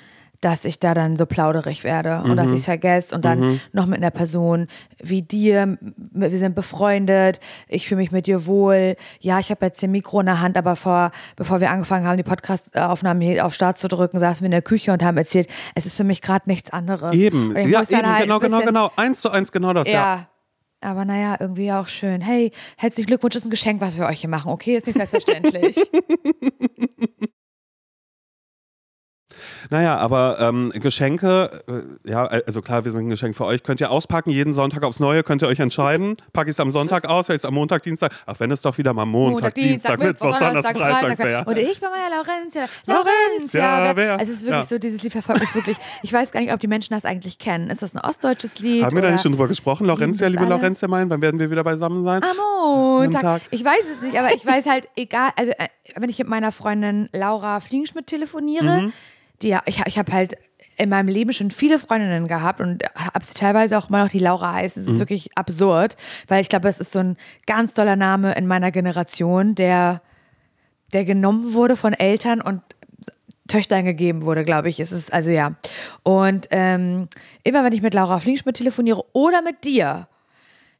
dass ich da dann so plauderig werde und dass ich es vergesse und dann noch mit einer Person wie dir, wir sind befreundet, ich fühle mich mit dir wohl. Ja, ich habe jetzt hier ein Mikro in der Hand, aber vor, bevor wir angefangen haben, die Podcast-Aufnahmen hier auf Start zu drücken, saßen wir in der Küche und haben erzählt, es ist für mich gerade nichts anderes. Eben, ja, eben, halt genau, genau, genau. Eins zu eins, genau das, ja. ja. Aber naja, irgendwie auch schön. Hey, herzlichen Glückwunsch, ist ein Geschenk, was wir euch hier machen. Okay, ist nicht selbstverständlich. [LAUGHS] Naja, aber ähm, Geschenke, äh, ja, also klar, wir sind ein Geschenk für euch. Könnt ihr auspacken, jeden Sonntag aufs Neue, könnt ihr euch entscheiden. Packe ich es am Sonntag aus, vielleicht am Montag, Dienstag. Ach, wenn es doch wieder mal Montag, Dienstag, Mittwoch, Donnerstag, Freitag wäre. Und ich bin mal ja Laurentia. Laurentia, Laurentia. wer? Es ist wirklich Ja. so, dieses Lied verfolgt mich wirklich. Ich weiß gar nicht, ob die Menschen das eigentlich kennen. Ist das ein ostdeutsches Lied? Haben wir da nicht schon drüber gesprochen? Laurentia, das liebe alle? Laurentia, mein, wann werden wir wieder beisammen sein? Am Montag. Montag. Ich weiß es nicht, aber ich weiß halt, egal, also äh, wenn ich mit meiner Freundin Laura Fliegenschmidt telefoniere, Mhm. Ja, ich, ich habe halt in meinem Leben schon viele Freundinnen gehabt und habe sie teilweise auch mal noch die Laura heißt. Mhm. Es ist wirklich absurd, weil ich glaube, es ist so ein ganz toller Name in meiner Generation, der, der genommen wurde von Eltern und Töchtern gegeben wurde, glaube ich. Es ist, also ja. Und ähm, immer wenn ich mit Laura Fliegenschmidt telefoniere oder mit dir,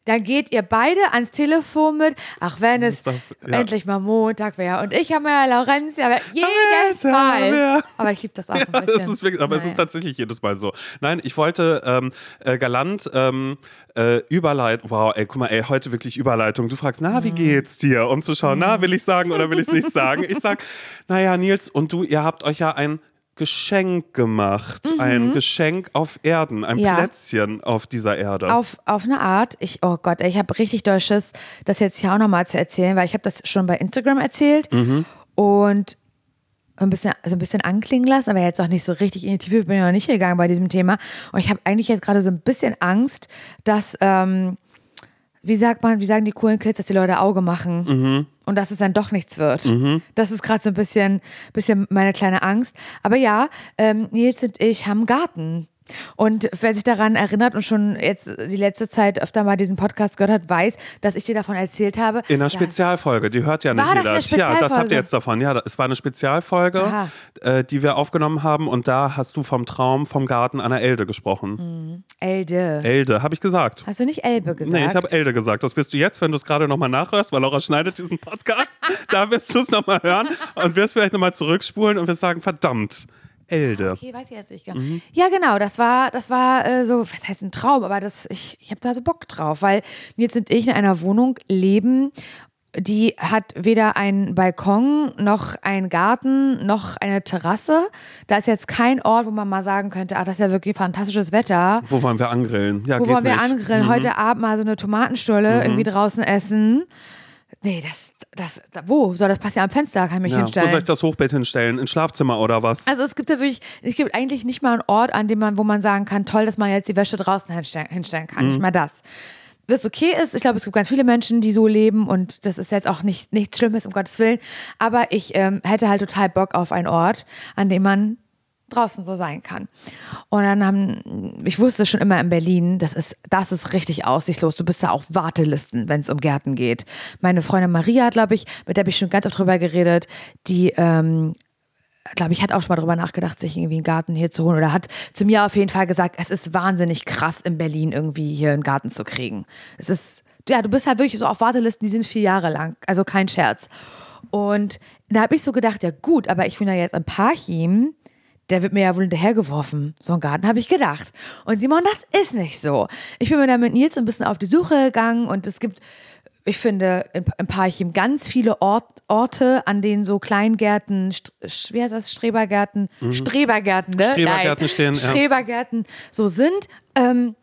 dann geht ihr beide ans Telefon mit, ach, wenn es ja. endlich mal Montag wäre. Und ich habe ja Laurenz, ja, jedes Mal. ja. Aber ich liebe das auch ein Ja, bisschen. das ist wirklich, aber es Naja. ist tatsächlich jedes Mal so. Nein, ich wollte ähm, äh, galant ähm, äh, Überleitung. Wow, ey, guck mal, ey, heute wirklich Überleitung. Du fragst, na, wie Mhm. geht's dir? Um zu schauen, na, will ich sagen oder will ich es nicht [LAUGHS] sagen? Ich sag, naja, Nils und du, ihr habt euch ja ein Geschenk gemacht. Ein Geschenk auf Erden, ein Mhm. Ja. Plätzchen auf dieser Erde. Auf, auf eine Art. Ich, oh Gott, ich habe richtig doll Schiss, das jetzt hier auch nochmal zu erzählen, weil ich habe das schon bei Instagram erzählt Mhm. und ein bisschen, so ein bisschen anklingen lassen, aber jetzt auch nicht so richtig in die Tiefe bin ich noch nicht gegangen bei diesem Thema. Und ich habe eigentlich jetzt gerade so ein bisschen Angst, dass, ähm, wie sagt man, wie sagen die coolen Kids, dass die Leute Auge machen Mhm. und dass es dann doch nichts wird. Das ist gerade so ein bisschen, bisschen meine kleine Angst. Aber ja, ähm, Nils und ich haben Garten. Und wer sich daran erinnert und schon jetzt die letzte Zeit öfter mal diesen Podcast gehört hat, weiß, dass ich dir davon erzählt habe. in einer Spezialfolge, die hört ja nicht War das jeder. eine Ja, das habt ihr jetzt davon. Ja, es war eine Spezialfolge, äh, die wir aufgenommen haben und da hast du vom Traum vom Garten einer Elde gesprochen. Elde. Elde, habe ich gesagt. Hast du nicht Elbe gesagt? Nee, ich habe Elde gesagt. Das wirst du jetzt, wenn du es gerade nochmal nachhörst, weil Laura schneidet diesen Podcast, [LAUGHS] da wirst du es nochmal hören und wirst vielleicht nochmal zurückspulen und wirst sagen, verdammt, Elde. Okay, weiß ich jetzt nicht. Mhm. Ja, genau, das war, das war äh, so, was heißt ein Traum, aber das, ich, ich habe da so Bock drauf, weil Nils und ich in einer Wohnung leben, die hat weder einen Balkon, noch einen Garten, noch eine Terrasse. Da ist jetzt kein Ort, wo man mal sagen könnte, ach, das ist ja wirklich fantastisches Wetter. Wo wollen wir angrillen? Ja, Wo wollen wir nicht. Mhm. angrillen? Heute Abend mal so eine Tomatenstulle irgendwie draußen essen. Nee, das, das, da- wo? Soll das passt ja am Fenster, kann ich mich Ja. Wo hinstellen. soll ich das Hochbett hinstellen? Ins Schlafzimmer oder was? Also es gibt ja wirklich, es gibt eigentlich nicht mal einen Ort, an dem man, wo man sagen kann, toll, dass man jetzt die Wäsche draußen hinstellen, hinstellen kann. Nicht mal das. Was okay ist, ich glaube, es gibt ganz viele Menschen, die so leben und das ist jetzt auch nicht, nichts Schlimmes, um Gottes Willen. Aber ich ähm, hätte halt total Bock auf einen Ort, an dem man draußen so sein kann. Und dann haben, ich wusste schon immer in Berlin, das ist, das ist richtig aussichtslos. Du bist da auf Wartelisten, wenn es um Gärten geht. Meine Freundin Maria, glaube ich, mit der habe ich schon ganz oft drüber geredet, die ähm, glaube ich, hat auch schon mal drüber nachgedacht, sich irgendwie einen Garten hier zu holen. Oder hat zu mir auf jeden Fall gesagt, es ist wahnsinnig krass in Berlin irgendwie hier einen Garten zu kriegen. Es ist, ja, du bist halt wirklich so auf Wartelisten, die sind vier Jahre lang. Also kein Scherz. Und da habe ich so gedacht, ja gut, aber ich bin ja jetzt in Parchim. Der wird mir ja wohl hinterhergeworfen. So ein Garten habe ich gedacht. Und Simon, das ist nicht so. Ich bin mir da mit Nils ein bisschen auf die Suche gegangen und es gibt ich finde in, in Parchim ganz viele Ort, Orte, an denen so Kleingärten, St wie heißt das, Strebergärten, Strebergärten, ne? Mhm. Strebergärten Nein. stehen, ja. Strebergärten so sind. Ähm,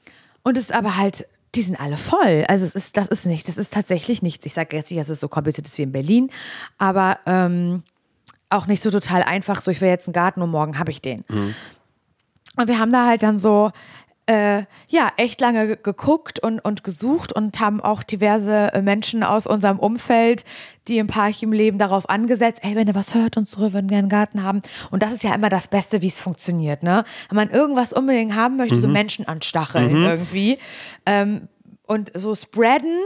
und es ist aber halt, die sind alle voll. Also es ist, das ist nicht, das ist tatsächlich nichts. Ich sage jetzt nicht, dass es so kompliziert ist wie in Berlin, aber ähm, auch nicht so total einfach, so ich will jetzt einen Garten und morgen habe ich den. Und wir haben da halt dann so äh, ja echt lange ge- geguckt und, und gesucht und haben auch diverse äh, Menschen aus unserem Umfeld, die im Parchim leben, darauf angesetzt, ey, wenn ihr was hört uns zurück, wenn wir einen Garten haben. Und das ist ja immer das Beste, wie es funktioniert, ne? Wenn man irgendwas unbedingt haben möchte, so Menschen anstacheln irgendwie. Ähm, und so spreaden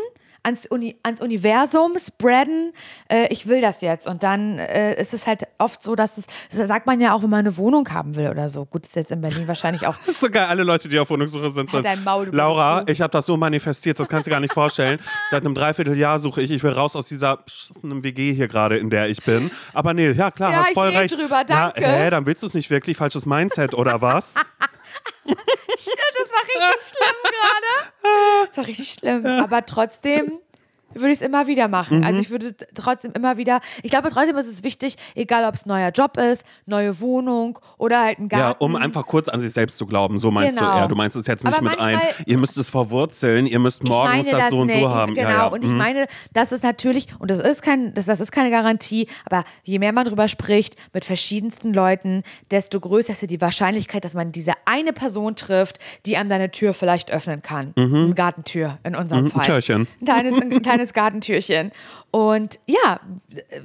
ans, Uni, ans Universum, spreaden, äh, ich will das jetzt. Und dann äh, ist es halt oft so, dass es, das sagt man ja auch, wenn man eine Wohnung haben will oder so. Gut, ist jetzt in Berlin wahrscheinlich auch. Das ist so geil, alle Leute, die auf Wohnungssuche sind. sind dein Maul, Laura, ich habe das so manifestiert, das kannst du gar nicht vorstellen. [LAUGHS] Seit einem Dreivierteljahr suche ich, ich will raus aus dieser beschissenen WG hier gerade, in der ich bin. Aber nee, ja klar, Ja, hast ich voll recht. drüber, danke. Ja, hä, dann willst du es nicht wirklich, falsches Mindset oder was? [LAUGHS] [LAUGHS] Stimmt, das war richtig schlimm gerade. Das war richtig schlimm. Aber trotzdem würde ich es immer wieder machen. Mhm. Also ich würde trotzdem immer wieder, ich glaube trotzdem ist es wichtig, egal ob es neuer Job ist, neue Wohnung oder halt ein Garten. Ja, um einfach kurz an sich selbst zu glauben, so meinst Genau. du eher. Du meinst es jetzt nicht Aber mit ein, ihr müsst es verwurzeln, ihr müsst morgens meine das, so und nicht. so haben. Genau, ja, ja. und ich mhm. meine, das ist natürlich, und das ist, kein, das, das ist keine Garantie, aber je mehr man drüber spricht mit verschiedensten Leuten, desto größer ist ja die Wahrscheinlichkeit, dass man diese eine Person trifft, die einem deine Tür vielleicht öffnen kann. Eine Gartentür in unserem Mhm, ein Fall. Türchen. Ein kleines, ein kleines [LAUGHS] Gartentürchen. Und ja,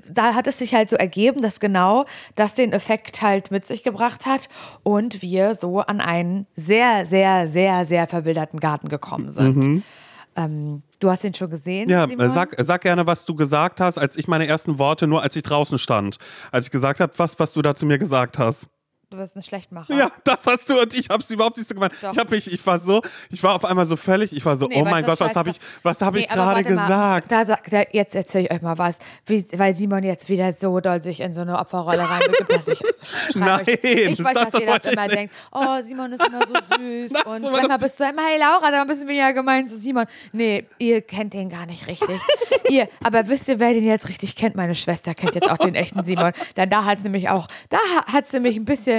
da hat es sich halt so ergeben, dass genau das den Effekt halt mit sich gebracht hat und wir so an einen sehr, sehr, sehr, sehr verwilderten Garten gekommen sind. Ähm, du hast den schon gesehen? Mhm. Ja, Simon? sag, sag gerne, was du gesagt hast, als ich meine ersten Worte, nur als ich draußen stand. Als ich gesagt habe, was, was du da zu mir gesagt hast. Du bist ein Schlechtmacher. Ja, das hast du und ich habe es überhaupt nicht so gemeint. Doch. Ich habe mich, ich war so, ich war auf einmal so völlig, ich war so, Nee, oh mein das Gott, was habe ich, was habe ich Nee, aber gerade gesagt? Da, da, jetzt erzähle ich euch mal was, wie, weil Simon jetzt wieder so doll sich in so eine Opferrolle reinbegibt, dass ich [LAUGHS] Nein, euch, Ich weiß, das was ihr ich immer denkt. Oh, Simon ist immer so [LAUGHS] süß. Na, und so manchmal das bist du immer, hey Laura, da bist du mir ja gemein zu Simon. Nee, ihr kennt den gar nicht richtig. [LAUGHS] ihr, aber wisst ihr, wer den jetzt richtig kennt? Meine Schwester kennt jetzt auch den echten Simon. Denn da hat sie mich auch, da ha- hat sie mich ein bisschen,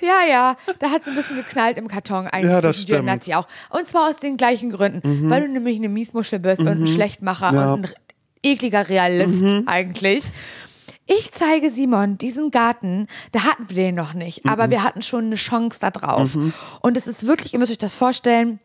ja, ja, da hat sie ein bisschen geknallt im Karton eigentlich Ja, das zwischen dir und. Mhm. Nati auch. Und zwar aus den gleichen Gründen. Weil du nämlich eine Miesmuschel bist und ein Schlechtmacher Ja. Mhm. und ein ekliger Realist eigentlich. Ich zeige Simon diesen Garten, da hatten wir den noch nicht, Mhm. aber wir hatten schon eine Chance da drauf. Und es ist wirklich, ihr müsst euch das vorstellen,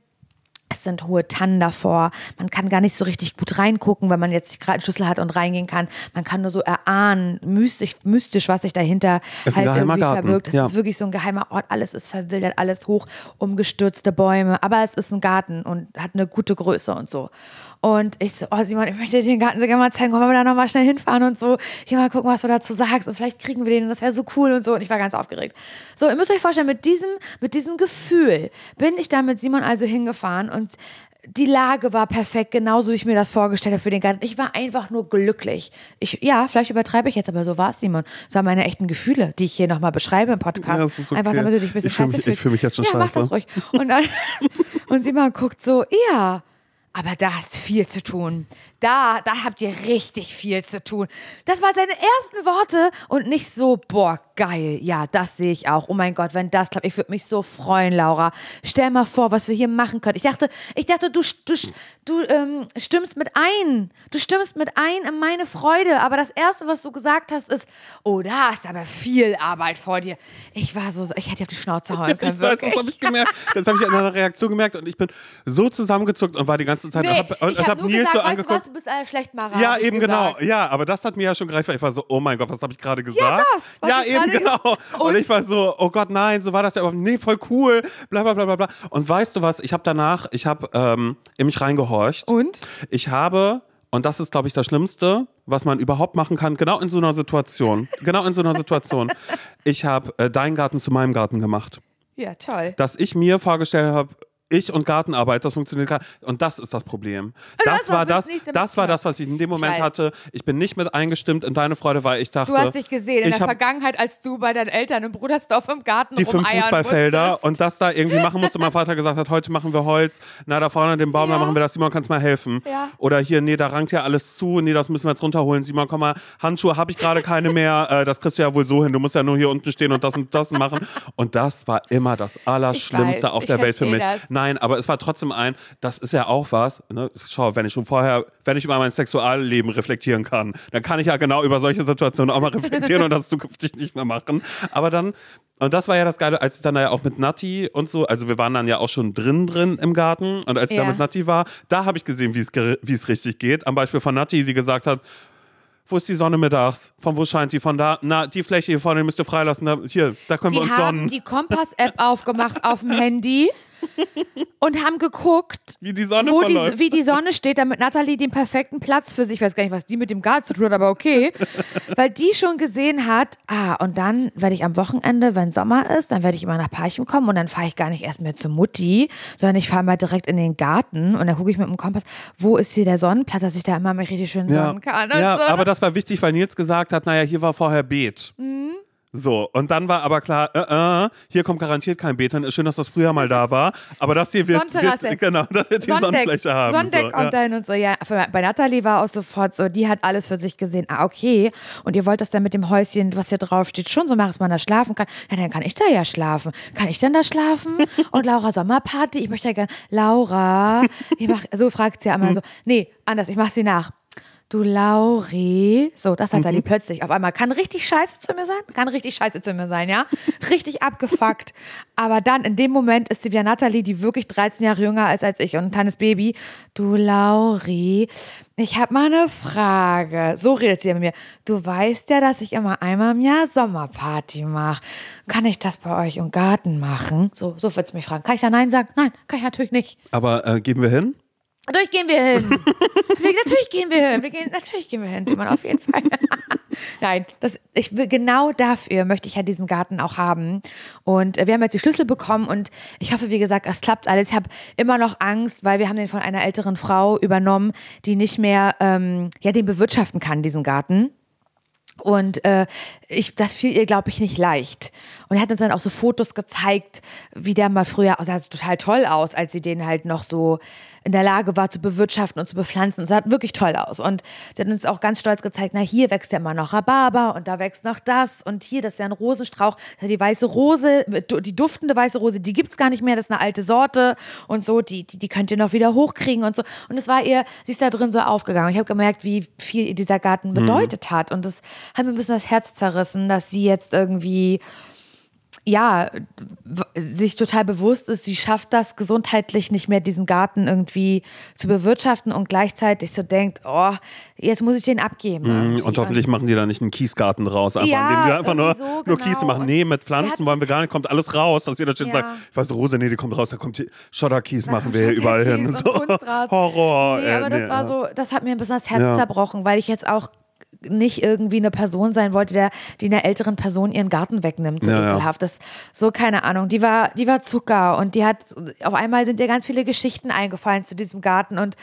es sind hohe Tannen davor. Man kann gar nicht so richtig gut reingucken, wenn man jetzt gerade einen Schlüssel hat und reingehen kann. Man kann nur so erahnen, mystisch, mystisch was sich dahinter Es halt irgendwie Garten, verbirgt. Es ja. ist wirklich so ein geheimer Ort. Alles ist verwildert, alles hoch, umgestürzte Bäume. Aber es ist ein Garten und hat eine gute Größe und so. Und ich so, oh Simon, ich möchte dir den Garten so gerne mal zeigen. Wollen wir da nochmal schnell hinfahren und so? Hier mal gucken, was du dazu sagst. Und vielleicht kriegen wir den und das wäre so cool und so. Und ich war ganz aufgeregt. So, ihr müsst euch vorstellen, mit diesem, mit diesem Gefühl bin ich da mit Simon also hingefahren und die Lage war perfekt, genauso wie ich mir das vorgestellt habe für den Garten. Ich war einfach nur glücklich. Ich, ja, vielleicht übertreibe ich jetzt, aber so war es, Simon. Das waren meine echten Gefühle, die ich hier nochmal beschreibe im Podcast. Ja, das ist okay. Einfach damit du dich ein bisschen Ich fühl scheiße mich- ich fühlst. fühl mich jetzt schon ja, mach scheiße. das ruhig. Und, dann, [LAUGHS] und Simon guckt so, ja, aber da hast viel zu tun. Da, da habt ihr richtig viel zu tun. Das waren seine ersten Worte und nicht so, boah, geil. Ja, das sehe ich auch. Oh mein Gott, wenn das klappt, ich würde mich so freuen, Laura. Stell mal vor, was wir hier machen können. Ich dachte, ich dachte, du, du, du ähm, stimmst mit ein. Du stimmst mit ein in meine Freude. Aber das erste, was du gesagt hast, ist, oh, da ist aber viel Arbeit vor dir. Ich war so, ich hätte dir auf die Schnauze [LAUGHS] hauen können. Ich weiß, das wirklich. habe ich gemerkt. Das habe ich an einer Reaktion gemerkt und ich bin so zusammengezuckt und war die ganze Zeit Nee, und hab, und, ich habe hab nur Nils gesagt, so weißt du angeguckt. was, du bist ein Schlechtmacher. Ja, eben genau. Ja, aber das hat mir ja schon gereicht, weil ich war so, oh mein Gott, was habe ich gerade gesagt? das, was ja, eben genau. Und, Und- ich war so, oh Gott, nein, so war das ja aber nee, voll cool, bla bla bla bla bla. Und weißt du was, ich habe danach, ich habe ähm, in mich reingehorcht. Und? Ich habe und das ist, glaube ich, das Schlimmste, was man überhaupt machen kann, genau in so einer Situation. [LAUGHS] genau in so einer Situation. Ich habe äh, deinen Garten zu meinem Garten gemacht. Ja, toll. Dass ich mir vorgestellt habe, ich und Gartenarbeit, das funktioniert gar Und das ist das Problem. Das hast war auch das, nichts damit das war das, was ich in dem Moment weiß. hatte. Ich bin nicht mit eingestimmt in deine Freude, weil ich dachte. Du hast dich gesehen in ich der hab Vergangenheit, als du bei deinen Eltern im Brudersdorf im Garten die fünf rumeiern Fußballfelder musstest. und das da irgendwie machen musste. Mein Vater gesagt hat, heute machen wir Holz. Na, da vorne den Baum, da Ja. machen wir das. Simon, kannst mal helfen? Ja. Oder hier, nee, da rankt ja alles zu. Nee, das müssen wir jetzt runterholen. Simon, komm mal, Handschuhe habe ich gerade keine mehr. [LAUGHS] Äh, das kriegst du ja wohl so hin. Du musst ja nur hier unten stehen und das und das machen. Und das war immer das Allerschlimmste weiß, auf ich der Welt für verstehe mich. das. Nein, aber es war trotzdem ein, das ist ja auch was. Ne? Schau, wenn ich schon vorher, wenn ich über mein Sexualleben reflektieren kann, dann kann ich ja genau über solche Situationen auch mal [LAUGHS] reflektieren und das zukünftig nicht mehr machen. Aber dann, und das war ja das Geile, als ich dann ja auch mit Nati und so, also wir waren dann ja auch schon drin drin im Garten und als ich Ja. da mit Nati war, da habe ich gesehen, wie es richtig geht. Am Beispiel von Nati, die gesagt hat, wo ist die Sonne mittags? Von wo scheint die? Von da? Na, die Fläche hier vorne müsst ihr freilassen. Da, hier, da können wir Die uns haben sonnen. die Kompass-App aufgemacht [LAUGHS] auf dem Handy und haben geguckt, Wie die Sonne wo die, wie die Sonne steht, damit Nathalie den perfekten Platz für sich, ich weiß gar nicht, was die mit dem Garten zu tun hat, aber okay, [LAUGHS] weil die schon gesehen hat, ah, und dann werde ich am Wochenende, wenn Sommer ist, dann werde ich immer nach Parchim kommen und dann fahre ich gar nicht erst mehr zur Mutti, sondern ich fahre mal direkt in den Garten und dann gucke ich mit dem Kompass, wo ist hier der Sonnenplatz, dass ich da immer mal richtig schön Ja, sonnen kann. Ja so. aber das war wichtig, weil Nils gesagt hat, naja, hier war vorher Beet. Mhm. So, und dann war aber klar, äh, äh, hier kommt garantiert kein Beet. Dann ist schön, dass das früher mal da war. Aber das hier wird, wird genau, das wird die Sonnenfläche haben. Sonnendeck so, kommt ja. dahin und so. Ja, bei Nathalie war auch sofort so, die hat alles für sich gesehen. Ah, okay. Und ihr wollt das dann mit dem Häuschen, was hier drauf steht, schon so machen, dass man da schlafen kann. Ja, dann kann ich da ja schlafen. Kann ich denn da schlafen? [LAUGHS] Und Laura Sommerparty? Ich möchte ja gerne. Laura, ich mach, so fragt sie ja immer so. Nee, anders, ich mach sie nach. Du Lauri. So, das hat Nathalie plötzlich auf einmal. Kann richtig scheiße zu mir sein? Kann richtig scheiße zu mir sein, ja? [LAUGHS] Richtig abgefuckt. Aber dann, in dem Moment ist sie wieder Nathalie, die wirklich 13 Jahre jünger ist als ich und ein kleines Baby. Du Lauri, ich habe mal eine Frage. So redet sie ja mit mir. Du weißt ja, dass ich immer einmal im Jahr Sommerparty mache. Kann ich das bei euch im Garten machen? So, so wird sie mich fragen. Kann ich da Nein sagen? Nein, kann ich natürlich nicht. Aber äh, geben wir hin? Natürlich gehen wir hin. natürlich gehen wir hin. Wir gehen, natürlich gehen wir hin, Simon, auf jeden Fall. [LAUGHS] Nein, das, ich will, genau dafür möchte ich ja diesen Garten auch haben. Und äh, wir haben jetzt die Schlüssel bekommen und ich hoffe, wie gesagt, es klappt alles. Ich habe immer noch Angst, weil wir haben den von einer älteren Frau übernommen, die nicht mehr ähm, ja, den bewirtschaften kann, diesen Garten. Und äh, ich, das fiel ihr, glaube ich, nicht leicht. Und er hat uns dann auch so Fotos gezeigt, wie der mal früher, also er sah total toll aus, als sie den halt noch so in der Lage war zu bewirtschaften und zu bepflanzen. Und es sah wirklich toll aus. Und sie hat uns auch ganz stolz gezeigt, na hier wächst ja immer noch Rhabarber und da wächst noch das und hier, das ist ja ein Rosenstrauch, das ist ja die weiße Rose, die duftende weiße Rose, die gibt's gar nicht mehr, das ist eine alte Sorte und so, die, die, die könnt ihr noch wieder hochkriegen und so. Und es war ihr, sie ist da drin so aufgegangen. Ich habe gemerkt, wie viel ihr dieser Garten bedeutet hat. Und das hat mir ein bisschen das Herz zerrissen, dass sie jetzt irgendwie ja, sich total bewusst ist, sie schafft das gesundheitlich nicht mehr, diesen Garten irgendwie zu bewirtschaften und gleichzeitig so denkt, oh, jetzt muss ich den abgeben. irgendwie. Mhm, Und hoffentlich machen die da nicht einen Kiesgarten raus, einfach, Ja, indem die einfach nur, irgendwie so, nur genau. Kies machen. Nee, mit Pflanzen wollen wir gar nicht, kommt alles raus, dass jeder steht und Ja. sagt, ich weiß, Rose, nee, die kommt raus, da kommt die Schotterkies, machen wir hier überall hin. [LAUGHS] So. und. Horror. Nee, äh, aber das nee, war ja. so, das hat mir ein bisschen das Herz Ja. zerbrochen, weil ich jetzt auch nicht irgendwie eine Person sein wollte, der, die einer älteren Person ihren Garten wegnimmt, so Ja, ekelhaft. Das, so, keine Ahnung. Die war, die war Zucker und die hat, auf einmal sind ihr ganz viele Geschichten eingefallen zu diesem Garten und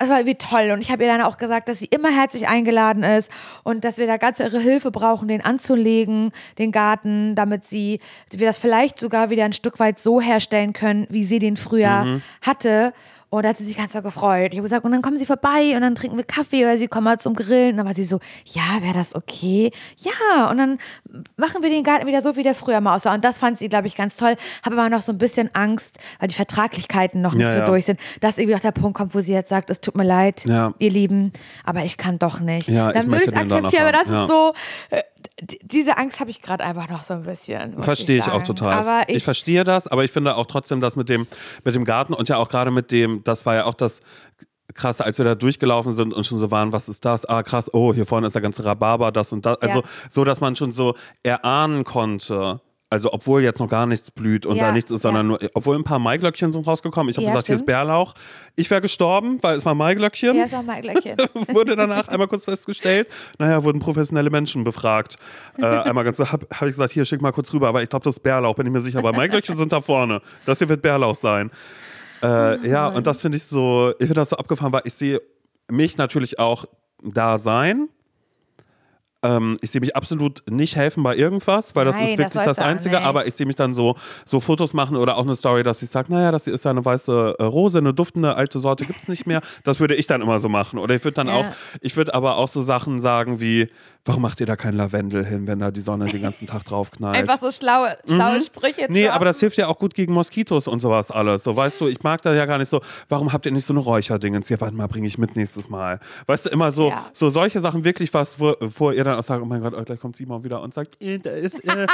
es war wie toll. Und ich habe ihr dann auch gesagt, dass sie immer herzlich eingeladen ist und dass wir da ganz ihre Hilfe brauchen, den anzulegen, den Garten, damit sie, wir das vielleicht sogar wieder ein Stück weit so herstellen können, wie sie den früher Mhm. hatte. Und da hat sie sich ganz so gefreut. Ich habe gesagt, und dann kommen sie vorbei und dann trinken wir Kaffee oder sie kommen mal zum Grillen. Und dann war sie so, ja, wäre das okay? Ja, und dann machen wir den Garten wieder so, wie der früher mal aussah. Und das fand sie, glaube ich, ganz toll. Habe aber noch so ein bisschen Angst, weil die Vertraglichkeiten noch nicht Ja, so ja. durch sind, dass irgendwie auch der Punkt kommt, wo sie jetzt sagt, es tut mir leid, Ja. ihr Lieben, aber ich kann doch nicht. Dann würde ich es akzeptieren, aber das ist so, äh, diese Angst habe ich gerade einfach noch so ein bisschen. Verstehe ich, ich auch total. Aber ich, ich, verstehe das, aber ich finde auch trotzdem das mit dem, mit dem Garten und ja auch gerade mit dem, das war ja auch das Krasse, als wir da durchgelaufen sind und schon so waren, was ist das? Ah, krass, oh, hier vorne ist der ganze Rhabarber, das und das. Also Ja. so, dass man schon so erahnen konnte. Also obwohl jetzt noch gar nichts blüht und Ja, da nichts ist, sondern ja. nur, obwohl ein paar Maiglöckchen sind rausgekommen. Ich habe Ja, gesagt, hier ist stimmt. Bärlauch. Ich wäre gestorben, weil es war Maiglöckchen. ja, sag mal gleich. wurde danach einmal kurz festgestellt. Naja, wurden professionelle Menschen befragt. Äh, einmal ganz, habe hab ich gesagt, hier schick mal kurz rüber, aber ich glaube, das ist Bärlauch, bin ich mir sicher. Aber Maiglöckchen sind da vorne. Das hier wird Bärlauch sein. Äh, ja, und das finde ich so, ich finde das so abgefahren, weil ich sehe mich natürlich auch da sein. Ähm, ich sehe mich absolut nicht helfen bei irgendwas, weil das Nein, ist das wirklich das, auch Einzige, aber ich sehe mich dann so, so Fotos machen oder auch eine Story, dass ich sage, naja, das ist ja eine weiße äh, Rose, eine duftende alte Sorte gibt es nicht mehr. [LAUGHS] Das würde ich dann immer so machen. Oder ich würde dann Ja. auch, ich würde aber auch so Sachen sagen wie, warum macht ihr da kein Lavendel hin, wenn da die Sonne den ganzen Tag drauf knallt? Einfach so schlaue, schlaue Sprüche. Mhm. Nee, droppen. aber das hilft ja auch gut gegen Moskitos und sowas alles. So, weißt du, ich mag da ja gar nicht so, warum habt ihr nicht so eine Räucherdingens? Ja, warte mal, bringe ich mit nächstes Mal. Weißt du, immer so, Ja. so solche Sachen wirklich was, wo, wo ihr dann auch sagt, oh mein Gott, oh, gleich kommt Simon wieder und sagt, äh, da ist, äh,